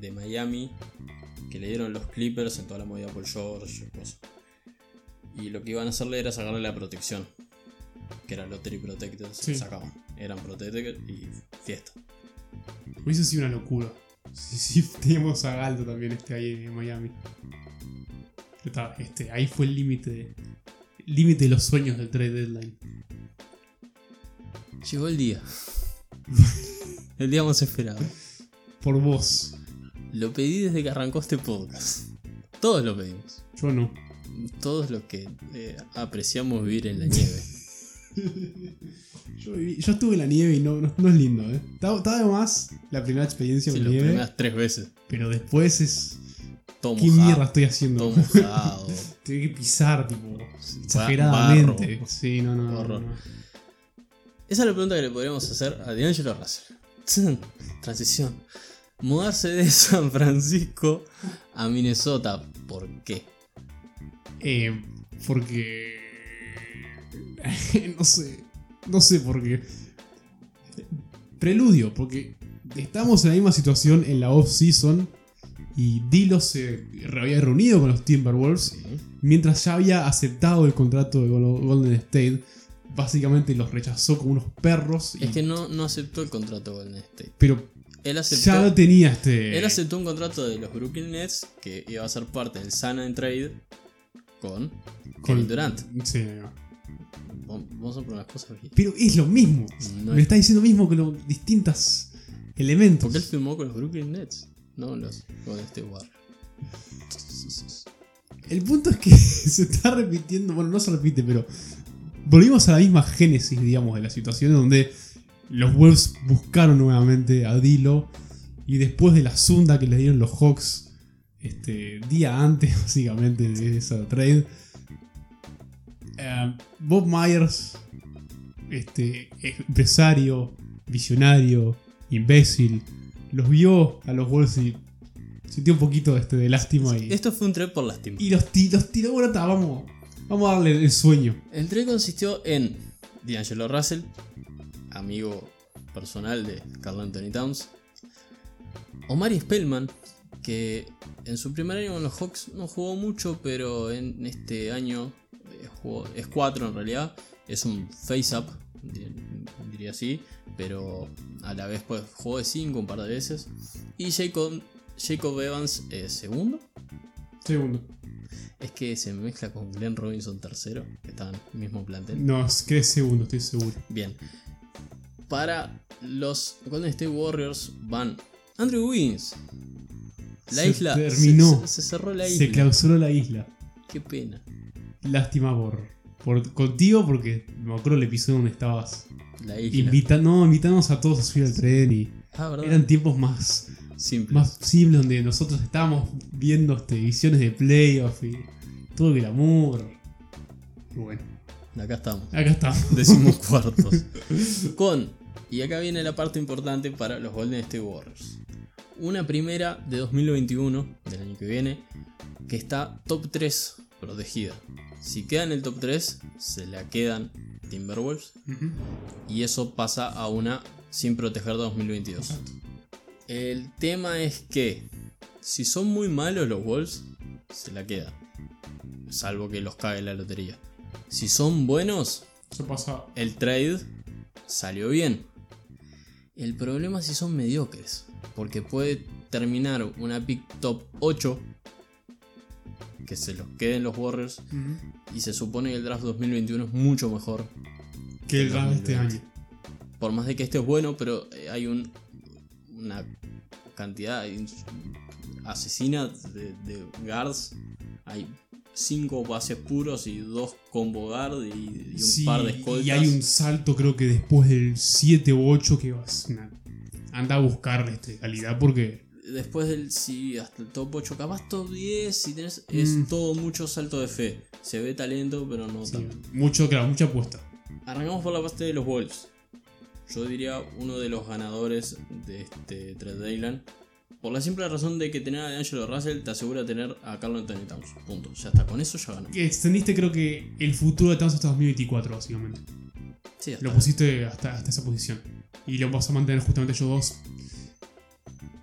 de Miami que le dieron los Clippers en toda la movida por George y cosas. Y lo que iban a hacerle era sacarle la protección. Que era Lottery Protected, se Sí. sacaban. Eran Protected y fiesta. Hubiese sido una locura. Si sí, teníamos a Galdo también este ahí en Miami. Está, este, ahí fue el límite límite de los sueños del trade deadline. Llegó el día. el día más esperado. Por vos. Lo pedí desde que arrancó este podcast. Todos lo pedimos. Yo no. Todos los que eh, apreciamos vivir en la nieve. Yo, viví- yo estuve en la nieve y no, no, no es lindo, ¿eh? De más la primera experiencia Sí, con las nieve, primeras tres veces. pero después es. Todo ¿Qué mierda estoy haciendo? Todo mojado. Tengo que pisar, tipo, exageradamente. barro. Sí, no, no, no, Horror. no. Esa es la pregunta que le podríamos hacer a D'Angelo Russell. Transición. Mudarse de San Francisco a Minnesota. ¿Por qué? Eh, porque. no sé. No sé por qué. Preludio, porque estamos en la misma situación en la off-season y Dilo se había reunido con los Timberwolves mientras ya había aceptado el contrato de Gol- Golden State. Básicamente los rechazó como unos perros. y- Es que no, no aceptó el contrato de Golden State. pero Él aceptó, ya lo tenía este. él aceptó un contrato de los Brooklyn Nets que iba a ser parte del Sana en trade con Kevin Durant. Sí. Vamos a poner las cosas bien. Pero es lo mismo. No Me es- está diciendo lo mismo que los distintos elementos. Porque él firmó con los Brooklyn Nets, no los con este Warriors. El punto es que se está repitiendo, bueno, no se repite, pero volvimos a la misma génesis, digamos, de la situación donde los Wolves buscaron nuevamente a Dilo y después de la zunda que le dieron los Hawks este día antes, básicamente, de esa trade, eh, Bob Myers, este empresario, visionario, imbécil, los vio a los Wolves y sintió un poquito este, de lástima y... Esto fue un trade por lástima. Y los, ti- los tiró, bueno, ta, vamos, vamos a darle el sueño. El trade consistió en D'Angelo Russell, amigo personal de Carl Anthony Towns, Omari Spellman, que en su primer año con los Hawks no jugó mucho, pero en este año eh, jugó- es 4 en realidad, es un face-up, di- diría así, pero a la vez pues, jugó de 5 un par de veces. Y Jacob, Jacob Evans, eh, segundo. Segundo. Es que se mezcla con Glenn Robinson tercero, que está en el mismo plantel. No, es que es segundo, estoy seguro. Bien. Para los Golden State Warriors van Andrew Wiggins. La Se isla. terminó. Se, se- se cerró la Se isla. clausuró la isla. Qué pena. Lástima por, por, contigo porque me acuerdo el episodio donde estabas La invitando, no, invitándonos a todos a subir al tren y ah, eran tiempos más, Simple. más simples donde nosotros estábamos viendo este, visiones de playoff y todo el amor. Y bueno, Acá estamos. acá estamos. Decimos cuartos. Con, y acá viene la parte importante para los Golden State Warriors. Una primera de 2021, del año que viene, que está top 3 protegida. Si queda en el top 3, se la quedan Timberwolves. Y eso pasa a una sin proteger de 2022. El tema es que, si son muy malos los Wolves, se la quedan. Salvo que los cague la lotería. Si son buenos, Eso pasa. el trade salió bien. El problema es si son mediocres. Porque puede terminar una pick top 8. Que se los queden los Warriors. Y se supone que el draft 2021 es mucho mejor. Que el draft de este 2020. año. Por más de que este es bueno, pero eh, hay un, una cantidad asesina de, de guards. Hay 5 bases puros y 2 combo guard y, y un Sí, par de escoltas. y hay un salto creo que después del 7 u 8 que vas anda a buscar este, calidad porque Después del sí, hasta el top 8, capaz top 10, si tenés, es Mm. todo mucho salto de fe. Se ve talento, pero no sí, tanto. mucho, claro, mucha apuesta. Arrancamos por la parte de los Wolves. Yo diría uno de los ganadores de este trade deadline. Por la simple razón de que tener a D'Angelo Russell te asegura tener a Carl Anthony Towns. Punto. Ya está. Con eso ya ganó. Extendiste creo que el futuro de Towns hasta 2024 básicamente. Sí, ya Lo pusiste hasta, hasta esa posición. Y lo vas a mantener justamente ellos dos.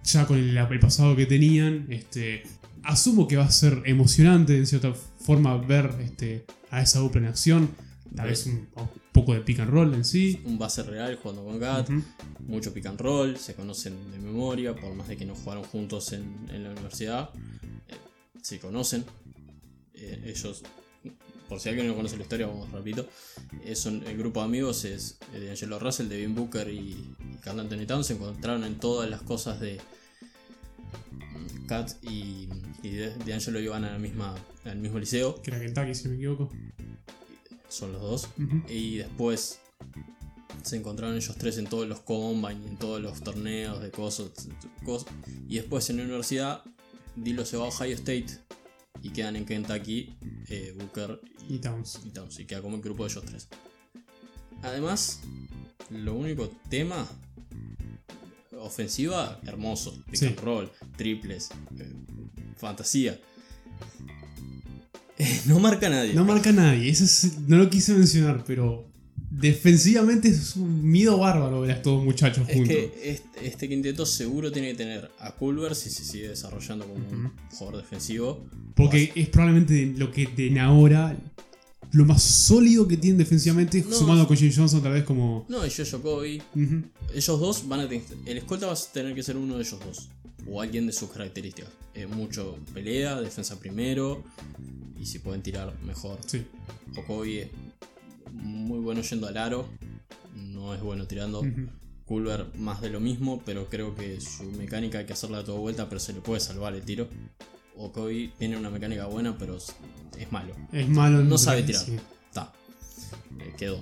Ya con el, el pasado que tenían. Este, asumo que va a ser emocionante en cierta forma ver este, a esa dupla en acción. Tal vez un, un poco de pick and roll en sí. Un base real jugando con Gat. Ujú. Mucho pick and roll. Se conocen de memoria. Por más de que no jugaron juntos en, en la universidad. eh, se conocen. Eh, ellos. Por si alguien no conoce la historia, vamos repito. son, el grupo de amigos es eh, de Angelo Russell, Devin Booker y, y Carl Anthony Towns. Se encontraron en todas las cosas de. mm, Kat y, y de, Angelo iban al mismo liceo. Que era Kentucky, si no me equivoco. Son los dos. Y después se encontraron ellos tres en todos los combine, en todos los torneos de cosas. cos- y después en la universidad, Dilo se va a Ohio State y quedan en Kentucky eh, Booker Y Towns. y Towns. Y queda como el grupo de ellos tres. Además, lo único tema. Ofensiva, hermoso. Pick Sí. and roll, triples, eh, fantasía. Eh, no marca nadie. No marca a nadie, eso es- no lo quise mencionar, pero defensivamente es un miedo bárbaro ver a estos muchachos Es juntos. que este, este quinteto seguro tiene que tener a Culver si se sigue desarrollando como un jugador defensivo. Porque es probablemente lo que den ahora lo más sólido que tienen defensivamente, No. sumando con James Johnson tal vez como... No, y Jojo Kobe. Ellos dos van a tener. El escolta va a tener que ser uno de ellos dos. O alguien de sus características. Eh, mucho pelea, defensa primero. Y si pueden tirar, mejor. Sí. Okoye es muy bueno yendo al aro. No es bueno tirando. Ujú. Culver más de lo mismo, pero creo que su mecánica hay que hacerla de toda vuelta, pero se le puede salvar el tiro. Okoye tiene una mecánica buena, pero es, malo. Es malo. No sabe tirar. sí. Está. Eh, quedó.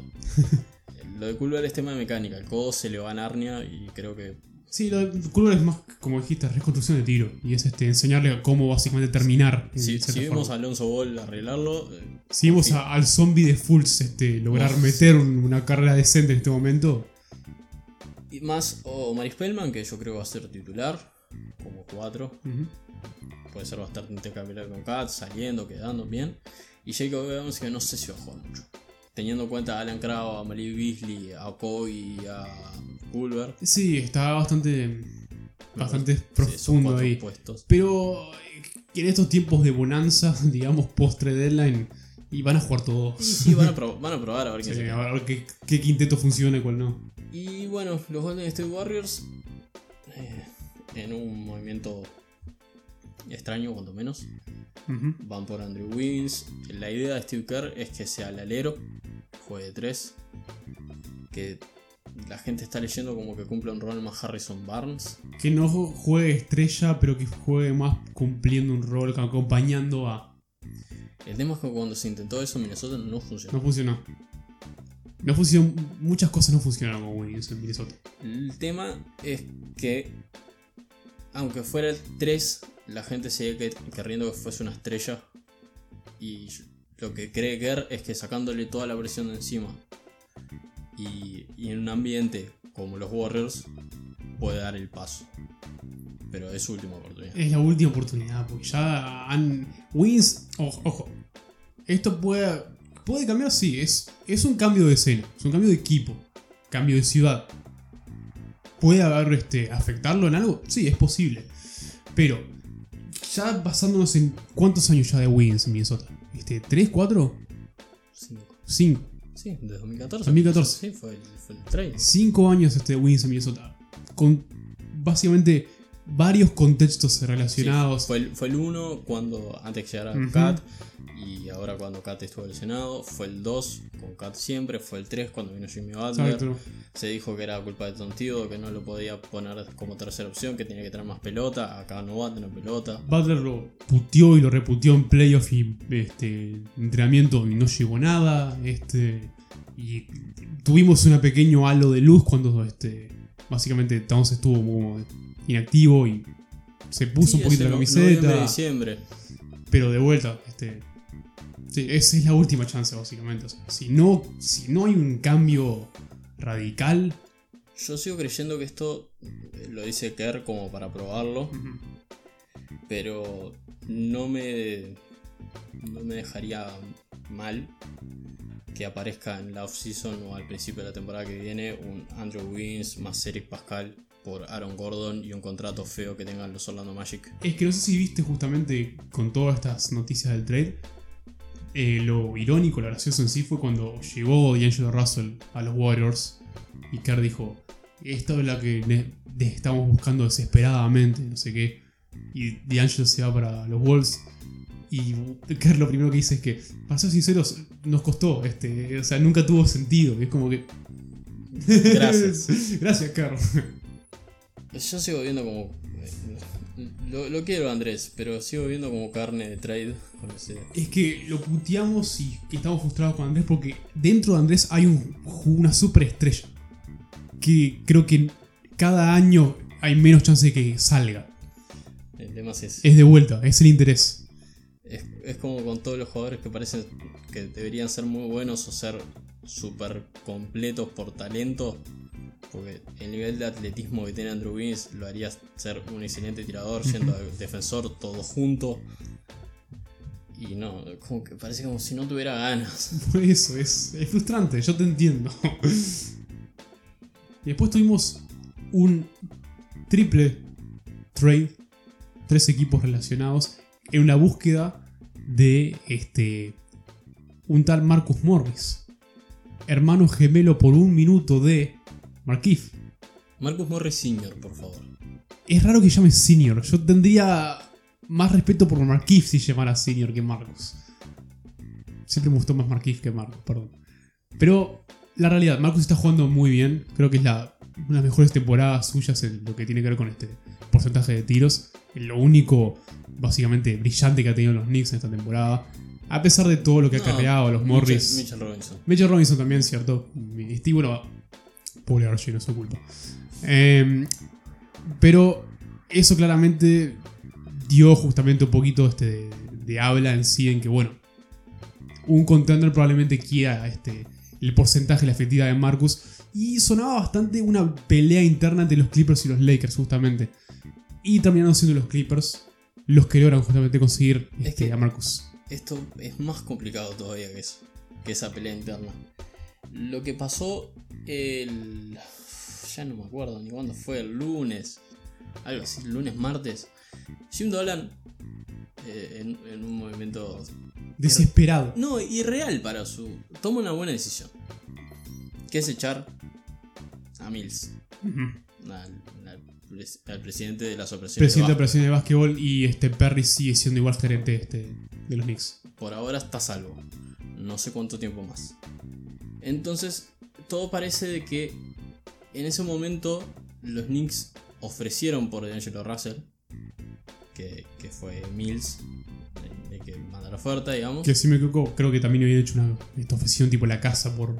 lo de Culver es tema de mecánica. El codo se le va a Narnia y creo que. Sí, lo de Culver es más, como dijiste, reconstrucción de tiro. Y es este enseñarle cómo básicamente terminar. Si, forma. a Alonso Ball arreglarlo. eh, Si a- al zombie de Fultz este, lograr Uf. meter un- una carrera decente en este momento. Y más Omar Spellman, que yo creo va a ser titular. Como 4. Ujú. Puede ser bastante intercambiar con Kat, saliendo, quedando bien. Y Jacob Evans, que no sé si va a jugar mucho. Teniendo en cuenta a Alan Crow, a Malik Beasley, a Coy y a Culver. Sí, está bastante, bastante Sí, profundo ahí. puestos. Pero eh, en estos tiempos de bonanza, digamos, post-trade deadline, y van a jugar todos. Y sí, van a, probar, van a probar a ver quién Sí, se a ver qué, qué quinteto funciona y cuál no. Y bueno, los Golden State Warriors. eh, en un movimiento extraño, cuanto menos. Ujú. Van por Andrew Wiggins. La idea de Steve Kerr es que sea el alero, juegue de 3. Que la gente está leyendo como que cumple un rol más Harrison Barnes. Que no juegue estrella, pero que juegue más cumpliendo un rol, acompañando a, El tema es que cuando se intentó eso, Minnesota no funcionó. No funcionó. No funcionó. Muchas cosas no funcionaron con Wiggins en Minnesota. El tema es que, aunque fuera el 3, la gente sigue que- queriendo que fuese una estrella. Y lo que cree Kerr es que sacándole toda la presión de encima y, y en un ambiente como los Warriors, puede dar el paso. Pero es su última oportunidad. Es la última oportunidad, porque ya han. Wins. Ojo, ojo. Esto puede. Puede cambiar, sí. Es, es un cambio de escena. Es un cambio de equipo. Cambio de ciudad. ¿Puede haber este, afectarlo en algo? Sí, es posible. Pero. Ya basándonos en cuántos años ya de Wiggins en Minnesota. Este, ¿3, 4? Cinco. 5. Sí, de 2014. 2014. Sí, fue el, fue el trade. 5 años este Wiggins en Minnesota. Con básicamente varios contextos Sí, relacionados. fue, el, fue el 1 cuando antes que llegara Ujú. Kat y ahora cuando Kat estuvo lesionado. Fue el 2 con Kat siempre. Fue el 3 cuando vino Jimmy Butler. Exacto. Se dijo que era culpa de Tontido, que no lo podía poner como tercera opción, que tenía que tener más pelota. Acá no va a tener pelota. Butler lo puteó y lo reputió en playoff y este, entrenamiento y no llegó nada. Este, y tuvimos un pequeño halo de luz cuando este, básicamente Towns estuvo como inactivo y se puso Sí, un poquito la camiseta. diciembre. Pero de vuelta, este, sí, esa es la última chance básicamente. O sea, si, no, si no hay un cambio radical, Yo sigo creyendo que esto eh, lo dice Kerr como para probarlo, pero no me, no me dejaría mal que aparezca en la off-season o al principio de la temporada que viene un Andrew Wiggins más Eric Pascal por Aaron Gordon y un contrato feo que tengan los Orlando Magic. Es que no sé si viste justamente con todas estas noticias del trade. eh, lo irónico, lo gracioso en sí fue cuando llegó D'Angelo Russell a los Warriors y Kerr dijo: Esto es la que estamos buscando desesperadamente, no sé qué. Y D'Angelo se va para los Wolves. Y Kerr lo primero que dice es que, para ser sinceros, nos costó. Este, o sea, nunca tuvo sentido. Es como que. Gracias. Gracias, Kerr. Yo sigo viendo como... eh, Lo, lo quiero Andrés, pero sigo viendo como carne de trade. Es que lo puteamos y estamos frustrados con Andrés porque dentro de Andrés hay un- una superestrella. Que creo que cada año hay menos chance de que salga. El tema es ese. Es de vuelta, es el interés. Es, es como con todos los jugadores que parecen que deberían ser muy buenos o ser súper completos por talento. Porque el nivel de atletismo que tiene Andrew Wiggins lo haría ser un excelente tirador, siendo defensor todo junto. Y no, como que parece como si no tuviera ganas. Por eso, es, es frustrante, yo te entiendo. Y después tuvimos un triple trade, tres equipos relacionados, en una búsqueda de este un tal Marcus Morris, hermano gemelo por un minuto de Markif. Marcus Morris Sr., por favor. Es raro que llame Senior, yo tendría más respeto por Markif si llamara Senior que Marcus. Siempre me gustó más Markif que Marcus, perdón. Pero la realidad, Marcus está jugando muy bien. Creo que es la, una de las mejores temporadas suyas en lo que tiene que ver con este porcentaje de tiros. Lo único, básicamente, brillante que ha tenido los Knicks en esta temporada. A pesar de todo lo que ha No, carreado a los Mitchell- Morris. Mitchell Robinson. Mitchell Robinson también, ¿cierto? Y bueno, pobre Archie, no es su culpa. Eh, pero eso claramente dio justamente un poquito este, de, de habla en sí, en que, bueno, un contender probablemente quiera este, el porcentaje, la efectividad de Marcus. Y sonaba bastante una pelea interna entre los Clippers y los Lakers, justamente. Y terminaron siendo los Clippers los que logran justamente conseguir Es este, que- a Marcus. Esto es más complicado todavía que eso, que esa pelea interna. Lo que pasó el. Ya no me acuerdo ni cuándo fue, el lunes, algo así, lunes, martes. Jim Dolan, eh, en, en un movimiento. Desesperado. No, irreal para su. Toma una buena decisión. Que es echar a Mills, Ujú. al, al pres- al presidente de las operaciones. de presidente de operaciones de básquetbol y este Perry sigue siendo igual gerente este, de los Knicks. Por ahora está salvo. No sé cuánto tiempo más. Entonces, todo parece de que en ese momento los Knicks ofrecieron por D'Angelo Russell, que, que fue Mills, el, el que manda la oferta, digamos. Que si me equivoco, creo que también habían hecho una esta ofrecieron tipo la casa por,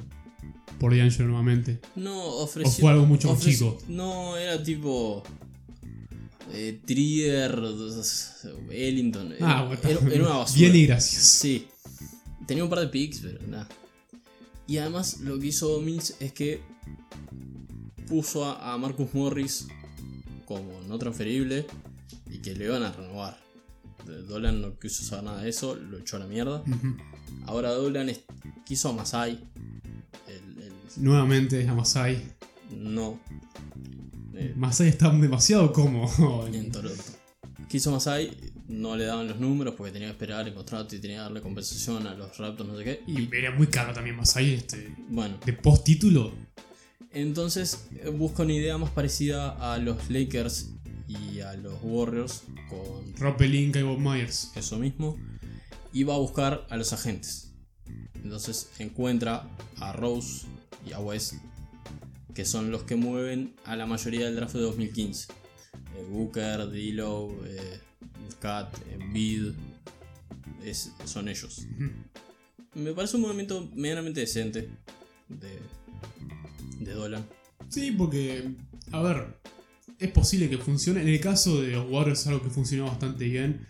por D'Angelo nuevamente. No, ¿O ofreció. fue algo mucho más chico? No, era tipo. Eh, Trier, Ellington. Ah, era, bueno, era- era una basura. Bien y gracias. Sí. Tenía un par de picks, pero nada. Y además lo que hizo Mills es que puso a, a Marcus Morris como no transferible y que le iban a renovar. Dolan no quiso saber nada de eso, lo echó a la mierda. Ahora Dolan es- quiso a Masai. El, el- Nuevamente a Masai. no. Eh, Masai está demasiado cómodo. en Toronto. Quiso a Masai, no le daban los números porque tenía que esperar el contrato y tenía que darle compensación a los Raptors, no sé qué. Y era muy caro también Masai este. Bueno, De post título. Entonces eh, busca una idea más parecida a los Lakers y a los Warriors con Rob Pelinka y Bob Myers. eso mismo y va a buscar a los agentes. Entonces encuentra a Rose y a West que son los que mueven a la mayoría del draft de 2015. Eh, Booker, D'Lo, eh, Cat, es- son ellos. Me parece un movimiento medianamente decente de, de Dolan. Sí, porque, a ver, es posible que funcione. En el caso de los Warriors es algo que funcionó bastante bien.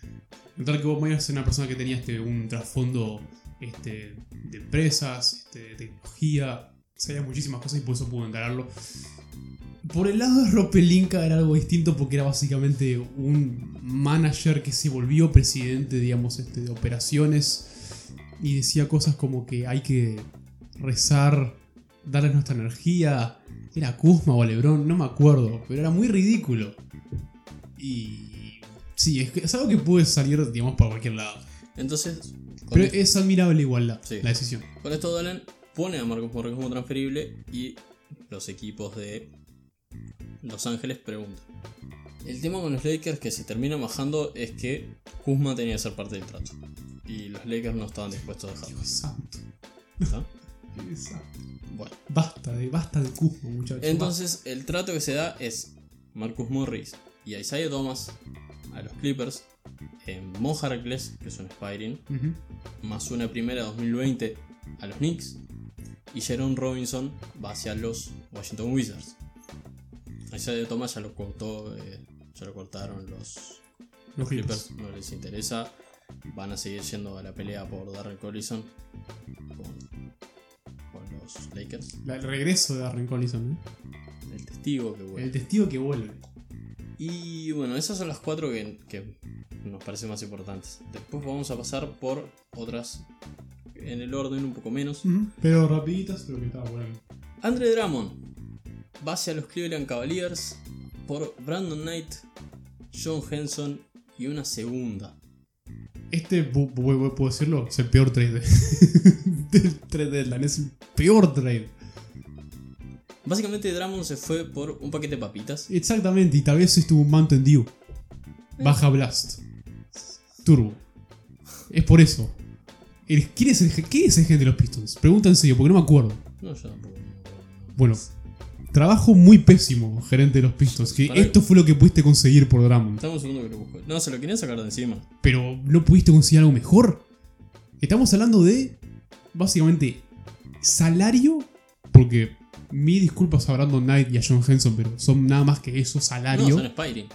Notar que Bob Myers es una persona que tenía este, un trasfondo este, de empresas, este, de tecnología, sabía muchísimas cosas y por eso pudo encararlo. Por el lado de Rob Pelinka era algo distinto porque era básicamente un manager que se volvió presidente, digamos, este, de operaciones y decía cosas como que hay que rezar, darles nuestra energía. Era Kuzma o Lebron, no me acuerdo, pero era muy ridículo. Y sí, es, que es algo que puede salir, digamos, para cualquier lado. Entonces, Pero esto, es admirable igual la, Sí. la decisión. con esto Dolan pone a Marcus Morris como transferible y los equipos de Los Ángeles preguntan. El tema con los Lakers que se termina bajando es que Kuzma tenía que ser parte del trato. Y los Lakers no estaban dispuestos a dejarlo. Dios. Dios santo. Bueno. Basta de, basta de Kuzma, muchachos. Entonces, el trato que se da es Marcus Morris y Isaiah Thomas a los Clippers, en Mo Harkless, que es un Spiring, más una primera 2020 a los Knicks, y Jerome Robinson va hacia los Washington Wizards. Isaiah Thomas ya lo cortó, eh, ya lo cortaron los Los Clippers. No les interesa. Van a seguir yendo a la pelea por Darren Collison con, con los Lakers. La- el regreso de Darren Collison, ¿eh? El testigo que vuelve. El testigo que vuelve. Y bueno, esas son las cuatro que, que nos parecen más importantes. Después vamos a pasar por otras en el orden un poco menos. Pero rapiditas, pero que estaba bueno. Andre Drummond va hacia los Cleveland Cavaliers por Brandon Knight, John Henson y una segunda. Este, pu- pu- puedo decirlo, es el peor trade de- del trade deadline. Es el peor trade. Básicamente Drummond se fue por un paquete de papitas. Exactamente, y tal vez estuvo un Mountain Dew. Baja Blast. Turbo. Es por eso. ¿Quién es el, ¿Quién es el gente de los Pistons? Pregunta en serio, porque no me acuerdo. No, yo tampoco. Bueno, trabajo muy pésimo, gerente de los Pistons. Que Para- esto fue lo que pudiste conseguir por Drummond. Un segundo que lo busco. No, se lo querían sacar de encima. Pero no pudiste conseguir algo mejor. Estamos hablando de, básicamente, salario. Porque mi disculpas a Brandon Knight y a John Henson, pero son nada más que eso, No, salario. son Spiring.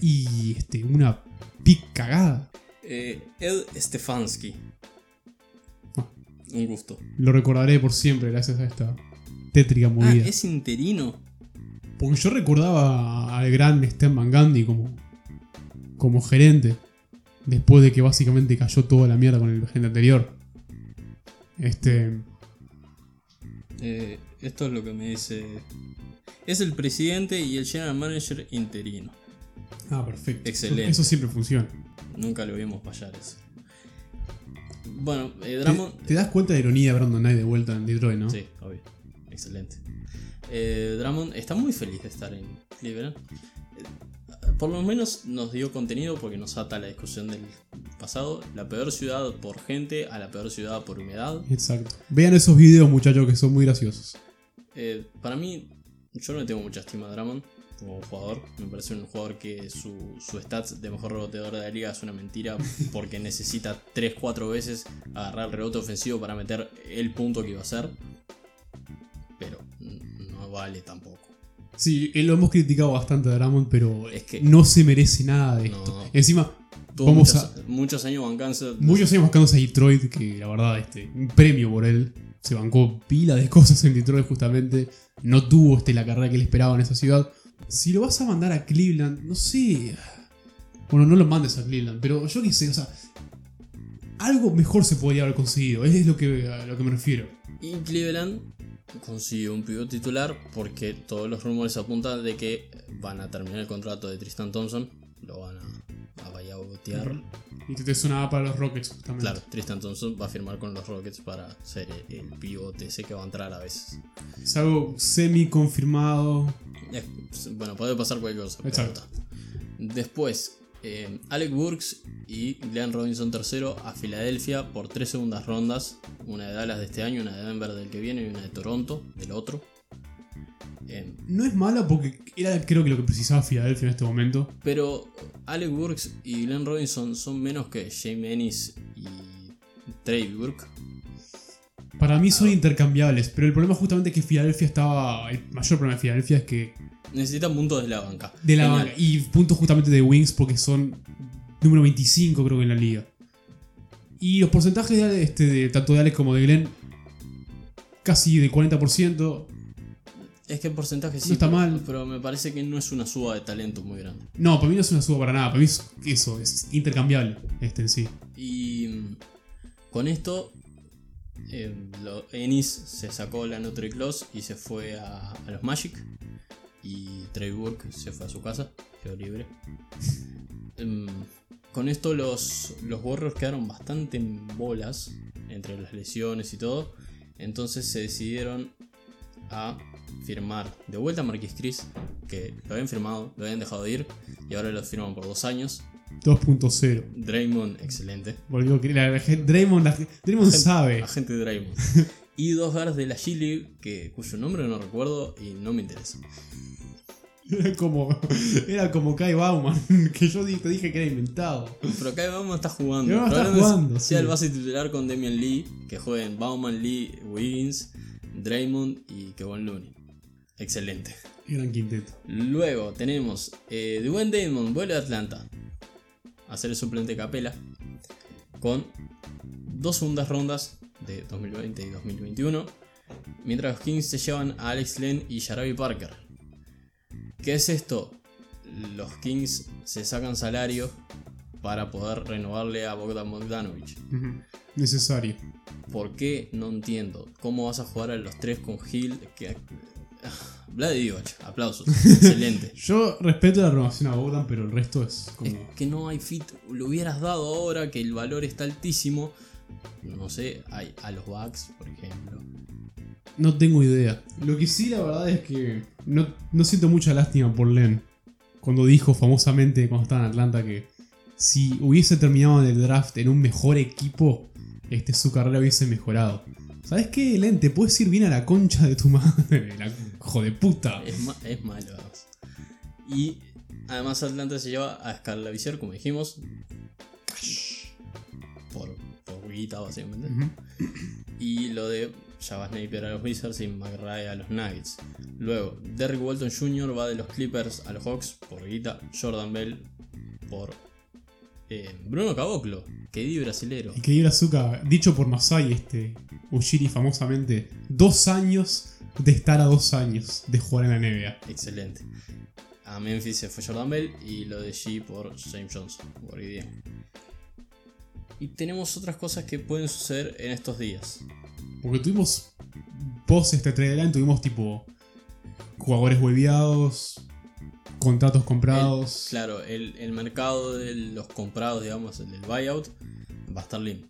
y este, una pic cagada. Eh, Ed Stefanski. Ah. Un gusto. Lo recordaré por siempre gracias a esta tétrica Ah, movida. es interino. Porque yo recordaba al gran Stan Van Gundy como, como gerente. Después de que básicamente cayó toda la mierda con el gerente anterior. Este. Eh, esto es lo que me dice. Es el presidente y el general manager interino. Ah, perfecto. Excelente. Eso, eso siempre funciona. Nunca lo vimos fallar eso. Bueno, eh, te das cuenta de la ironía de Brandon Knight de vuelta en Detroit, ¿no? Sí, obvio. Excelente. Eh, Drummond está muy feliz de estar en Cleveland. Eh, Por lo menos nos dio contenido porque nos ata a la discusión del pasado. La peor ciudad por gente a la peor ciudad por humedad. Exacto. Vean esos videos, muchachos, que son muy graciosos. Eh, para mí, yo no le tengo mucha estima a Drummond. como jugador. Me parece un jugador que su, su stats de mejor reboteador de la liga es una mentira porque necesita 3-4 veces agarrar el rebote ofensivo para meter el punto que iba a hacer. Vale tampoco. Sí, eh, lo hemos criticado bastante a pero Es que- no se merece nada de esto. No. Encima, Vamos muchos, muchos años bancándose. muchos años buscándose a Detroit, que la verdad, este, un premio por él. Se bancó pila de cosas en Detroit justamente. No tuvo este, la carrera que él esperaba en esa ciudad. Si lo vas a mandar a Cleveland, no sé. Bueno, no lo mandes a Cleveland, pero yo qué sé, o sea. Algo mejor se podría haber conseguido, es lo que, a lo que me refiero. Y Cleveland consiguió un pivot titular porque todos los rumores apuntan de que van a terminar el contrato de Tristan Thompson. Lo van a, a. Y te, te sonaba para los Rockets, justamente. Claro, Tristan Thompson va a firmar con los Rockets para ser el, el pivot ese que va a entrar a veces. Es algo semi confirmado. Eh, bueno, puede pasar cualquier cosa. Exacto. Después, eh, Alec Burks y Glenn Robinson III a Filadelfia por tres segundas rondas. Una de Dallas de este año, una de Denver del que viene y una de Toronto del otro. Eh, No es mala porque era creo que lo que precisaba Filadelfia en este momento. pero Alec Burks y Glenn Robinson son menos que Jamie Ennis y Trey Burke. Para mí son intercambiables, pero el problema justamente es que Filadelfia estaba. El mayor problema de Filadelfia es que. Necesitan puntos de la banca. De la Genial. banca. Y puntos justamente de Wings porque son número 25 creo que en la liga. Y los porcentajes de, este, de tanto de Alex como de Glenn. Casi de 40%. Es que el porcentaje sí, está pero, mal. pero me parece que no es una suba de talento muy grande. No, para mí no es una suba para nada. Para mí es eso, es intercambiable este en sí. Y mm, con esto, eh, lo- Ennis se sacó la Notre Clause y se fue a, a los Magic. Y Trey Burke se fue a su casa, quedó libre. Em, con esto los, los Warriors quedaron bastante en bolas entre las lesiones y todo. Entonces se decidieron a firmar de vuelta a Marquis Chris, que lo habían firmado, lo habían dejado de ir y ahora lo firman por dos años. 2.0. Draymond, excelente. Volvió a la, la Draymond, la- Draymond sabe. Agente Draymond. y dos guards de la G-League, que, cuyo nombre no recuerdo y no me interesa. Era como, era como Kai Bauman, que yo te dije que era inventado. Pero acá Bauman está jugando. Bauman está jugando, Sea sí. el base titular con Damian Lee, que jueguen Bauman, Lee, Wiggins, Draymond y Kevin Looney. Excelente. Gran quinteto. Luego tenemos eh, Dwayne Damon vuelve a Atlanta a ser el suplente Capela con dos segundas rondas de 2020 y 2021. Mientras los Kings se llevan a Alex Len y Jarabi Parker. ¿Qué es esto? Los Kings se sacan salario para poder renovarle a Bogdan Bogdanovich. Necesario. ¿Por qué? No entiendo. ¿Cómo vas a jugar a los tres con Hill? Que... Vlad Divac, aplausos. Excelente. Yo respeto la renovación a Bogdan, pero el resto es como. Es que no hay fit. Lo hubieras dado ahora que el valor está altísimo. No sé, hay a los Bucks, por ejemplo. No tengo idea. Lo que sí, la verdad es que no, no siento mucha lástima por Len. Cuando dijo famosamente cuando estaba en Atlanta que si hubiese terminado en el draft en un mejor equipo, este, su carrera hubiese mejorado. ¿Sabes qué, Len? Te puedes ir bien a la concha de tu madre. La hijo de puta. Es, ma- es malo. Y además Atlanta se lleva a Scarlavicer, como dijimos. Por, por guita, básicamente. Y lo de Java Napier a los Wizards y McRae a los Nuggets. Luego, Derrick Walton Jr. va de los Clippers a los Hawks por guita. Jordan Bell por eh, Bruno Caboclo, que di brasilero. Y que Azuka, dicho por Masai, este, Ujiri famosamente, dos años de estar a dos años de jugar en la NBA. Excelente. A Memphis se fue Jordan Bell y lo de G por James Johnson. Por bien. Y tenemos otras cosas que pueden suceder en estos días. Porque tuvimos, post este trade deadline, tuvimos tipo jugadores hueviados, contratos comprados. Claro, el, el mercado de los comprados, digamos, el del buyout, va a estar limpio.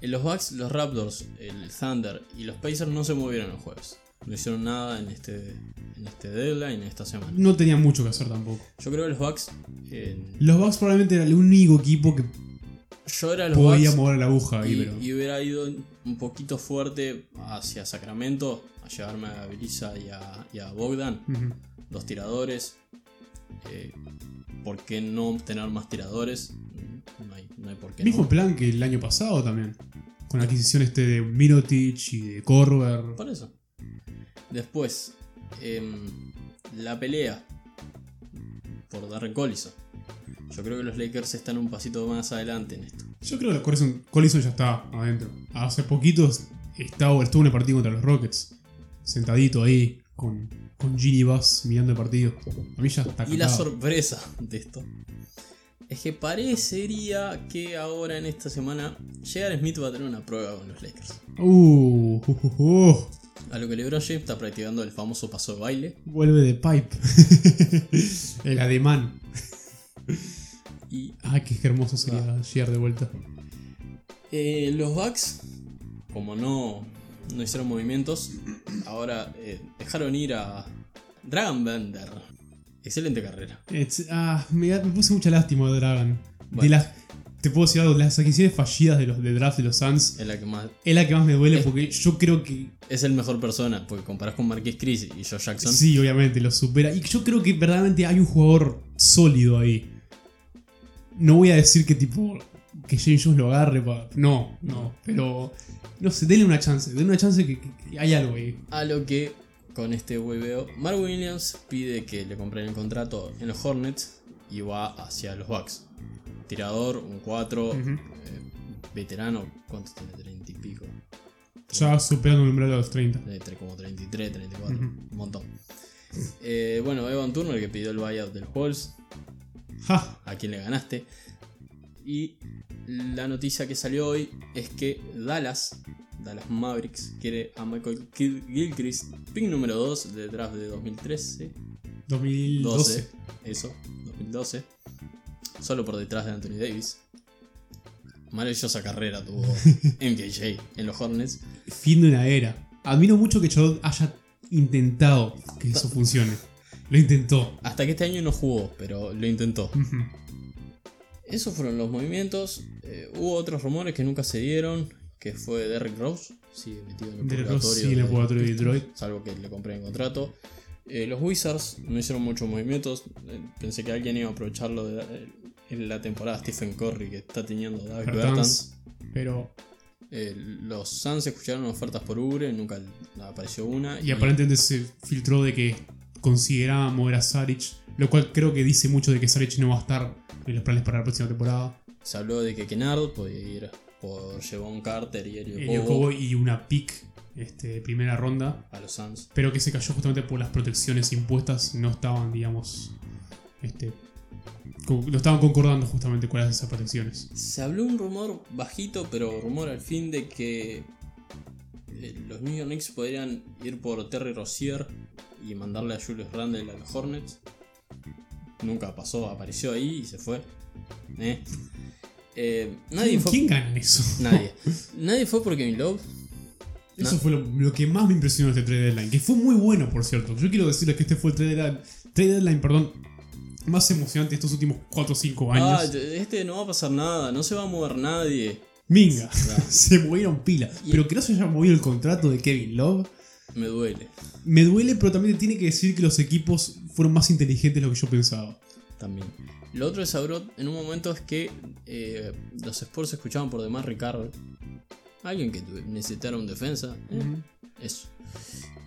En los Bucks, los Raptors, el Thunder y los Pacers no se movieron el jueves. No hicieron nada en este, en este deadline, en esta semana. No tenían mucho que hacer tampoco. Yo creo que los Bucks. eh, Los Bucks probablemente era el único equipo que yo era los podía Bucks mover la aguja ahí, y, pero. y hubiera ido un poquito fuerte hacia Sacramento a llevarme a Belisa y a, y a Bogdan. Ujú. dos tiradores. Eh, ¿Por qué no tener más tiradores? No hay, no hay por qué. Mismo no. plan que el año pasado también. Con la adquisición este de Mirotic y de Corver. Por eso. Después, em, la pelea por Darren Collison. Yo creo que los Lakers están un pasito más adelante en esto. Yo creo que Collison, Collison ya está adentro. Hace poquitos estaba, estuvo en el partido contra los Rockets. Sentadito ahí con, con Ginny Bass mirando el partido. A mí ya está Y la sorpresa de esto es que parecería que ahora en esta semana J.R. Smith va a tener una prueba con los Lakers. Uh, uh, uh, uh. A lo que LeBron James está practicando el famoso paso de baile. Vuelve de pipe. el ademán. Y Ah, qué hermoso sería llegar de vuelta. eh, los Bucks, como no, no hicieron movimientos, ahora eh, dejaron ir a Dragon Bender. Excelente carrera. It's- ah, me, me puse mucha lástima de Dragon. De las, te puedo decir algo, de las adquisiciones fallidas de los de draft de los Suns. Es la que más. Es la que más me duele Es- porque yo creo que. Es el mejor persona, porque comparás con Marquis Chris y Joe Jackson. Sí, obviamente, lo supera. Y yo creo que verdaderamente hay un jugador sólido ahí. No voy a decir que tipo. Que James Jones lo agarre pa- No, no. Pero. No sé, denle una chance. Denle una chance que, que- que hay algo ahí. A lo que con este hueveo, Mark Williams pide que le compren el contrato en los Hornets y va hacia los Bucks. Tirador, un 4, Ujú. veterano, ¿cuánto tiene? 30 y pico. Ya superando el umbral de los 30. De tre- como 33, 34, Ujú. un montón. Eh, bueno, Evan Turner que pidió el buyout del Wolves, ¡Ja! a quien le ganaste. Y la noticia que salió hoy es que Dallas, Dallas Mavericks, quiere a Michael Gil- Gilchrist, pick número 2 del draft de 2013. 2012. 12, eso, 2012. Solo por detrás de Anthony Davis. Maravillosa carrera tuvo MKJ en los Hornets. Fin de una era. Admiro mucho que Charlotte haya intentado que eso funcione. Lo intentó. Hasta que este año no jugó, pero lo intentó. Esos fueron los movimientos. Eh, hubo otros rumores que nunca se dieron. Que fue Derrick Rose. Sigue metido en el Derrick Rose sigue en el de purgatorio de Pistons, Detroit. Salvo que le compré en contrato. Eh, los Wizards no hicieron muchos movimientos. Eh, pensé que alguien iba a aprovecharlo de, en la temporada Stephen Curry que está teniendo David Bertans. Pero. Eh, los Suns escucharon ofertas por Ubre, nunca apareció una. Y aparentemente se filtró de que consideraba mover a Saric. Lo cual creo que dice mucho de que Saric no va a estar en los planes para la próxima temporada. se habló de que Kennard podía ir por Jevon Carter y Elio y una pick este, primera ronda. a los Suns. Pero que se cayó justamente por las protecciones impuestas. No estaban, digamos. Este. No estaban concordando justamente cuáles eran esas protecciones. Se habló un rumor bajito, pero rumor al fin de que eh, los New York Knicks podrían ir por Terry Rozier y mandarle a Julius Randle a los Hornets. Nunca pasó, apareció ahí y se fue. Eh. Eh, nadie ¿Quién, fue. quién gana en eso? Nadie. Nadie fue por Kevin Love. Eso fue lo, lo que más me impresionó de este trade deadline. Que fue muy bueno, por cierto. Yo quiero decirles que este fue el trade deadline, trade deadline perdón, más emocionante de estos últimos 4 o 5 años. Ah, este no va a pasar nada, no se va a mover nadie. Minga. Claro. se movieron pila. Y- Pero que no se haya movido el contrato de Kevin Love. Me duele Me duele, pero también te tiene que decir que los equipos fueron más inteligentes de lo que yo pensaba. también. Lo otro se habló en un momento es que eh, los Spurs escuchaban por demás Ricardo. Alguien que necesitara un defensa. eh, Eso.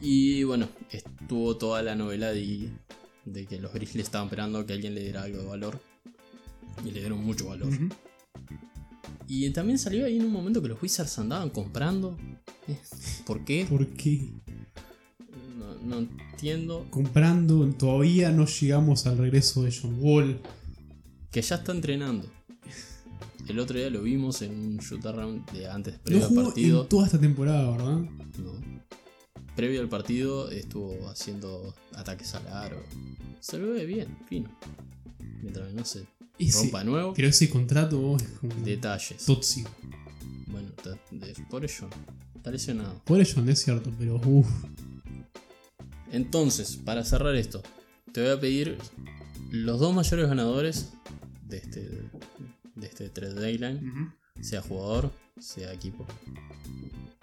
Y bueno, estuvo toda la novela de, de que los Grizzlies estaban esperando que alguien le diera algo de valor. Y le dieron mucho valor. Y también salió ahí en un momento que los Wizards andaban comprando. Eh, ¿Por qué? ¿Por qué? No, entiendo. Comprando, todavía no llegamos al regreso de John Wall. Que ya está entrenando. El otro día lo vimos en un shoot de antes, No previo al partido. en toda esta temporada, ¿verdad? No. Previo al partido estuvo haciendo ataques al aro. Se lo ve bien, fino. Mientras no se Ese- rompa nuevo. pero ese contrato oh, es como Detalles. tóxico. Bueno, por ello. Está lesionado. Por ello no es cierto, pero uff. Entonces, para cerrar esto, te voy a pedir los dos mayores ganadores de este, de este trade deadline, sea jugador, sea equipo.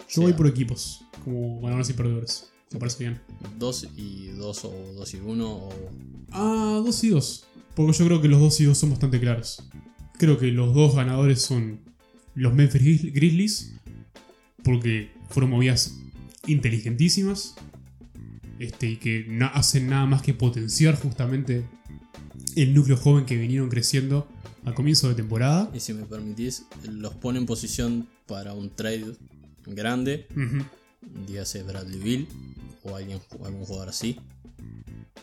Yo voy por equipos, como ganadores y perdedores. Me parece bien. 2 y 2 o 2 y 1 o... Ah, 2 y 2. Porque yo creo que los 2 y 2 son bastante claros. Creo que los dos ganadores son los Memphis Grizz- Grizzlies. Porque fueron movidas inteligentísimas. Este, y que na- hacen nada más que potenciar justamente el núcleo joven que vinieron creciendo al comienzo de temporada. Y si me permitís, los pone en posición para un trade grande, Ujú. dígase Bradley Bill o alguien, algún jugador así.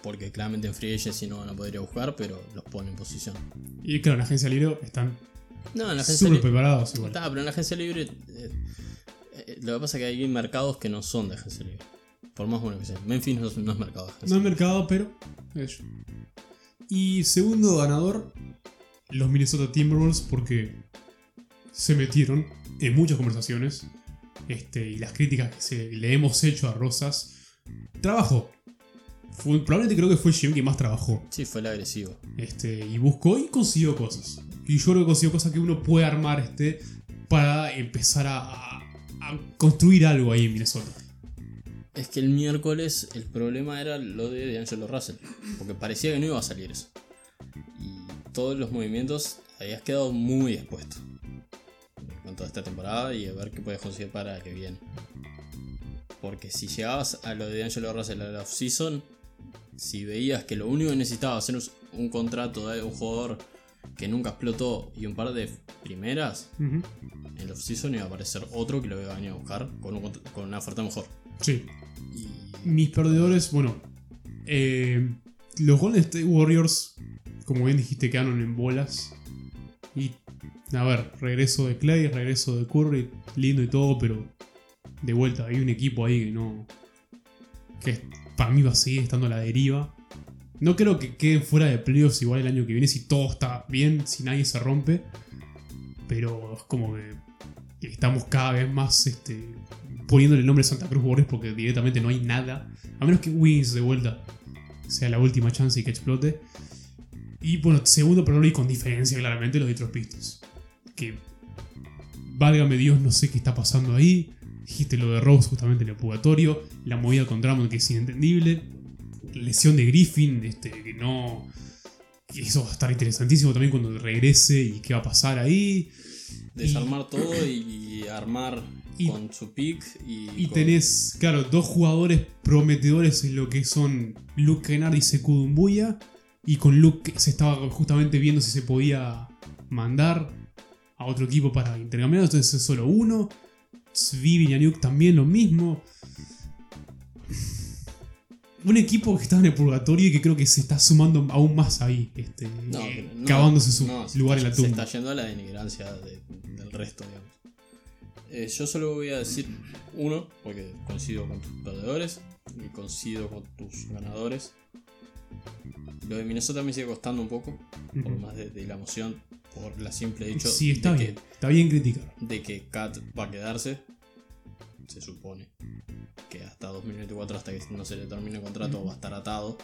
Porque claramente en Free Agency no van a poder ir a buscar, pero los pone en posición. Y claro, en la agencia libre están No, en la agencia súper preparados igual. Está, pero en la agencia libre. eh, eh, lo que pasa es que hay mercados que no son de agencia libre. Por más bueno que sea. Memphis no, es- no es mercado No libre. mercado, pero. Y segundo ganador, los Minnesota Timberwolves, porque se metieron en muchas conversaciones. Este, y las críticas que se, le hemos hecho a Rosas. Trabajó. Fue- probablemente creo que fue Jim que más trabajó. Sí, fue el agresivo. Este, y buscó y consiguió cosas. Y yo creo que consiguió cosas que uno puede armar este, para empezar a, a- a construir algo ahí en Minnesota. Es que el miércoles el problema era lo de D'Angelo Russell. Porque parecía que no iba a salir eso. Y todos los movimientos habías quedado muy expuesto. Con toda esta temporada y a ver qué puedes conseguir para que viene. Porque si llegabas a lo de D'Angelo Russell a la offseason, si veías que lo único que necesitabas era un contrato de un jugador que nunca explotó y un par de primeras, en la offseason iba a aparecer otro que lo iba a venir a buscar con, un cont- con una oferta mejor. Sí. Y Mis perdedores, bueno. eh, los Golden State Warriors, como bien dijiste, quedaron en bolas. Y, a ver, regreso de Clay, regreso de Curry, lindo y todo, pero de vuelta, hay un equipo ahí que no. que para mí va a seguir estando a la deriva. No creo que queden fuera de playoffs igual el año que viene si todo está bien, si nadie se rompe. Pero es como que estamos cada vez más este, poniéndole el nombre Santa Cruz Warriors porque directamente no hay nada. A menos que Wings de vuelta sea la última chance y que explote. Y bueno, segundo pero y con diferencia claramente los Detroit. Que válgame Dios, no sé qué está pasando ahí. Dijiste lo de Rose justamente en el purgatorio. La movida con Drummond que es inentendible. Lesión de Griffin, este, que no. eso va a estar interesantísimo también cuando regrese y qué va a pasar ahí. desarmar todo y armar Y- con su pick y, Y con- tenés, claro, dos jugadores prometedores en lo que son Luke Kennard y Sekou Doumbouya. Y con Luke se estaba justamente viendo si se podía mandar a otro equipo para intercambiar. Entonces es solo uno. Vivi y Anyuk también lo mismo. Un equipo que estaba en el purgatorio y que creo que se está sumando aún más ahí. Este, No, eh, no, cavándose su no, se lugar está- en la Se tumba. está yendo a la denigrancia de- del resto, digamos. Eh, yo solo voy a decir uno, porque coincido con tus perdedores y coincido con tus ganadores. Lo de Minnesota me sigue costando un poco, por más de, de la emoción, por la simple hecho Sí, está de, bien. Está bien criticar. Que, de que Kat va a quedarse. Se supone que hasta 2024, hasta que no se le termine el contrato, va a estar atado.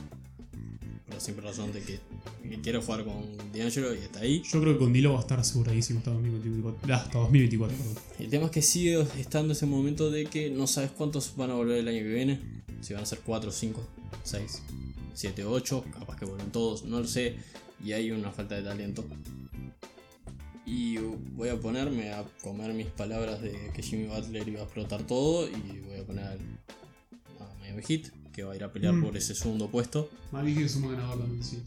Por la simple razón de que, que quiere jugar con D'Angelo y está ahí. Yo creo que con Dilo va a estar aseguradísimo hasta 2024. Hasta 2024, perdón. El tema es que sigue estando ese momento de que no sabes cuántos van a volver el año que viene. Si van a ser 4, 5, 6, 7, 8. Capaz que vuelven todos, no lo sé. Y hay una falta de talento. Y voy a ponerme a comer mis palabras de que Jimmy Butler iba a explotar todo. Y voy a poner a Miami Heat, que va a ir a pelear Mm. por ese segundo puesto. Mavi que suma ganador también, sí.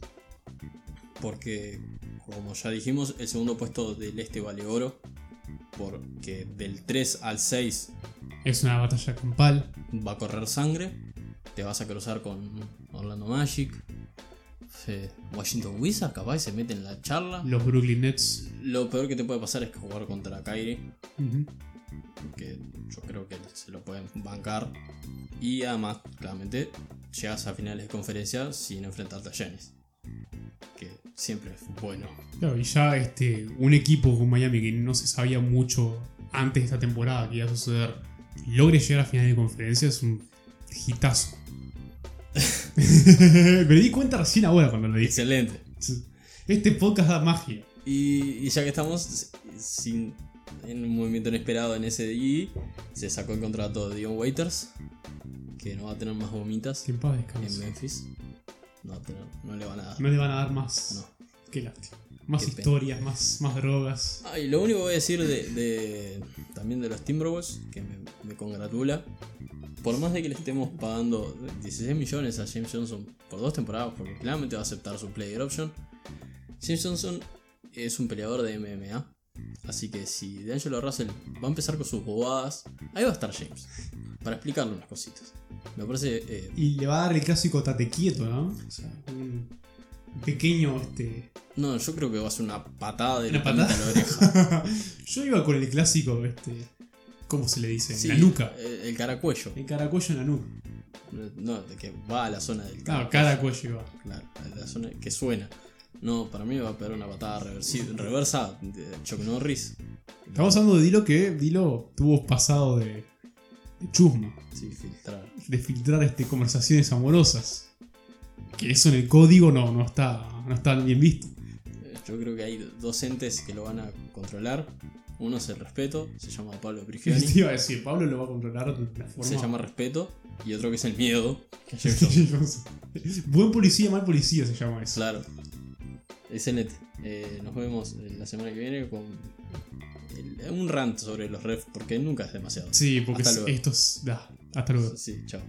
Porque, como ya dijimos, el segundo puesto del este vale oro. Porque del 3 al 6 Es una batalla campal. va a correr sangre. Te vas a cruzar con Orlando Magic. eh, Washington Wizards, capaz se mete en la charla. Los Brooklyn Nets. Lo peor que te puede pasar es que jugar contra Kyrie. Ujú. Que yo creo que se lo pueden bancar. Y además, claramente, llegas a finales de conferencia sin enfrentarte a Giannis. Que siempre es bueno. Claro, y ya este, un equipo con Miami que no se sabía mucho antes de esta temporada que iba a suceder, logre llegar a final de conferencia es un hitazo. Me di cuenta recién ahora cuando lo dije. Excelente. Este podcast da magia. Y, y ya que estamos, sin en un movimiento inesperado en SDI, se sacó el contrato de Dion Waiters, que no va a tener más vomitas en. Memphis. No, le van a dar. No le van a dar más. No. Qué lástima. Más Qué pena. historias, más, más drogas. Ah, y lo único que voy a decir de, de- también de los Timberwolves, que me, me congratula, por más de que le estemos pagando 16 millones a James Johnson por dos temporadas, porque claramente va a aceptar su player option, James Johnson es un peleador de MMA. Así que si D'Angelo Russell va a empezar con sus bobadas, ahí va a estar James. Para explicarle unas cositas. Me parece eh, Y le va a dar el clásico tate quieto, ¿no? O sea, un pequeño este. No, yo creo que va a ser una patada de ¿Una la patada? a la oreja. Yo iba con el clásico, este. ¿Cómo se le dice? Sí, la nuca. El, el caracuello. El caracuello en la nuca. No, de que va a la zona del caracuello. caracuello iba. Claro, a la zona que suena. No, para mí va a pegar una patada reversa de Chuck Norris. Estamos hablando de Dilo que Dilo tuvo pasado de, de chusma, Sí, filtrar. de filtrar este, conversaciones amorosas. Que eso en el código no, no, está, no está bien visto. Eh, Yo creo que hay dos entes que lo van a controlar. Uno es el respeto, se llama Pablo Te Prigioni. iba a decir, Pablo lo va a controlar de una forma. Se llama respeto. Y otro que es el miedo. que. Buen policía, mal policía se llama eso. Claro. Excelente. Eh, nos vemos la semana que viene con el- un rant sobre los refs, porque nunca es demasiado. Sí, porque Hasta es- luego. estos. da, hasta luego. Sí, chao.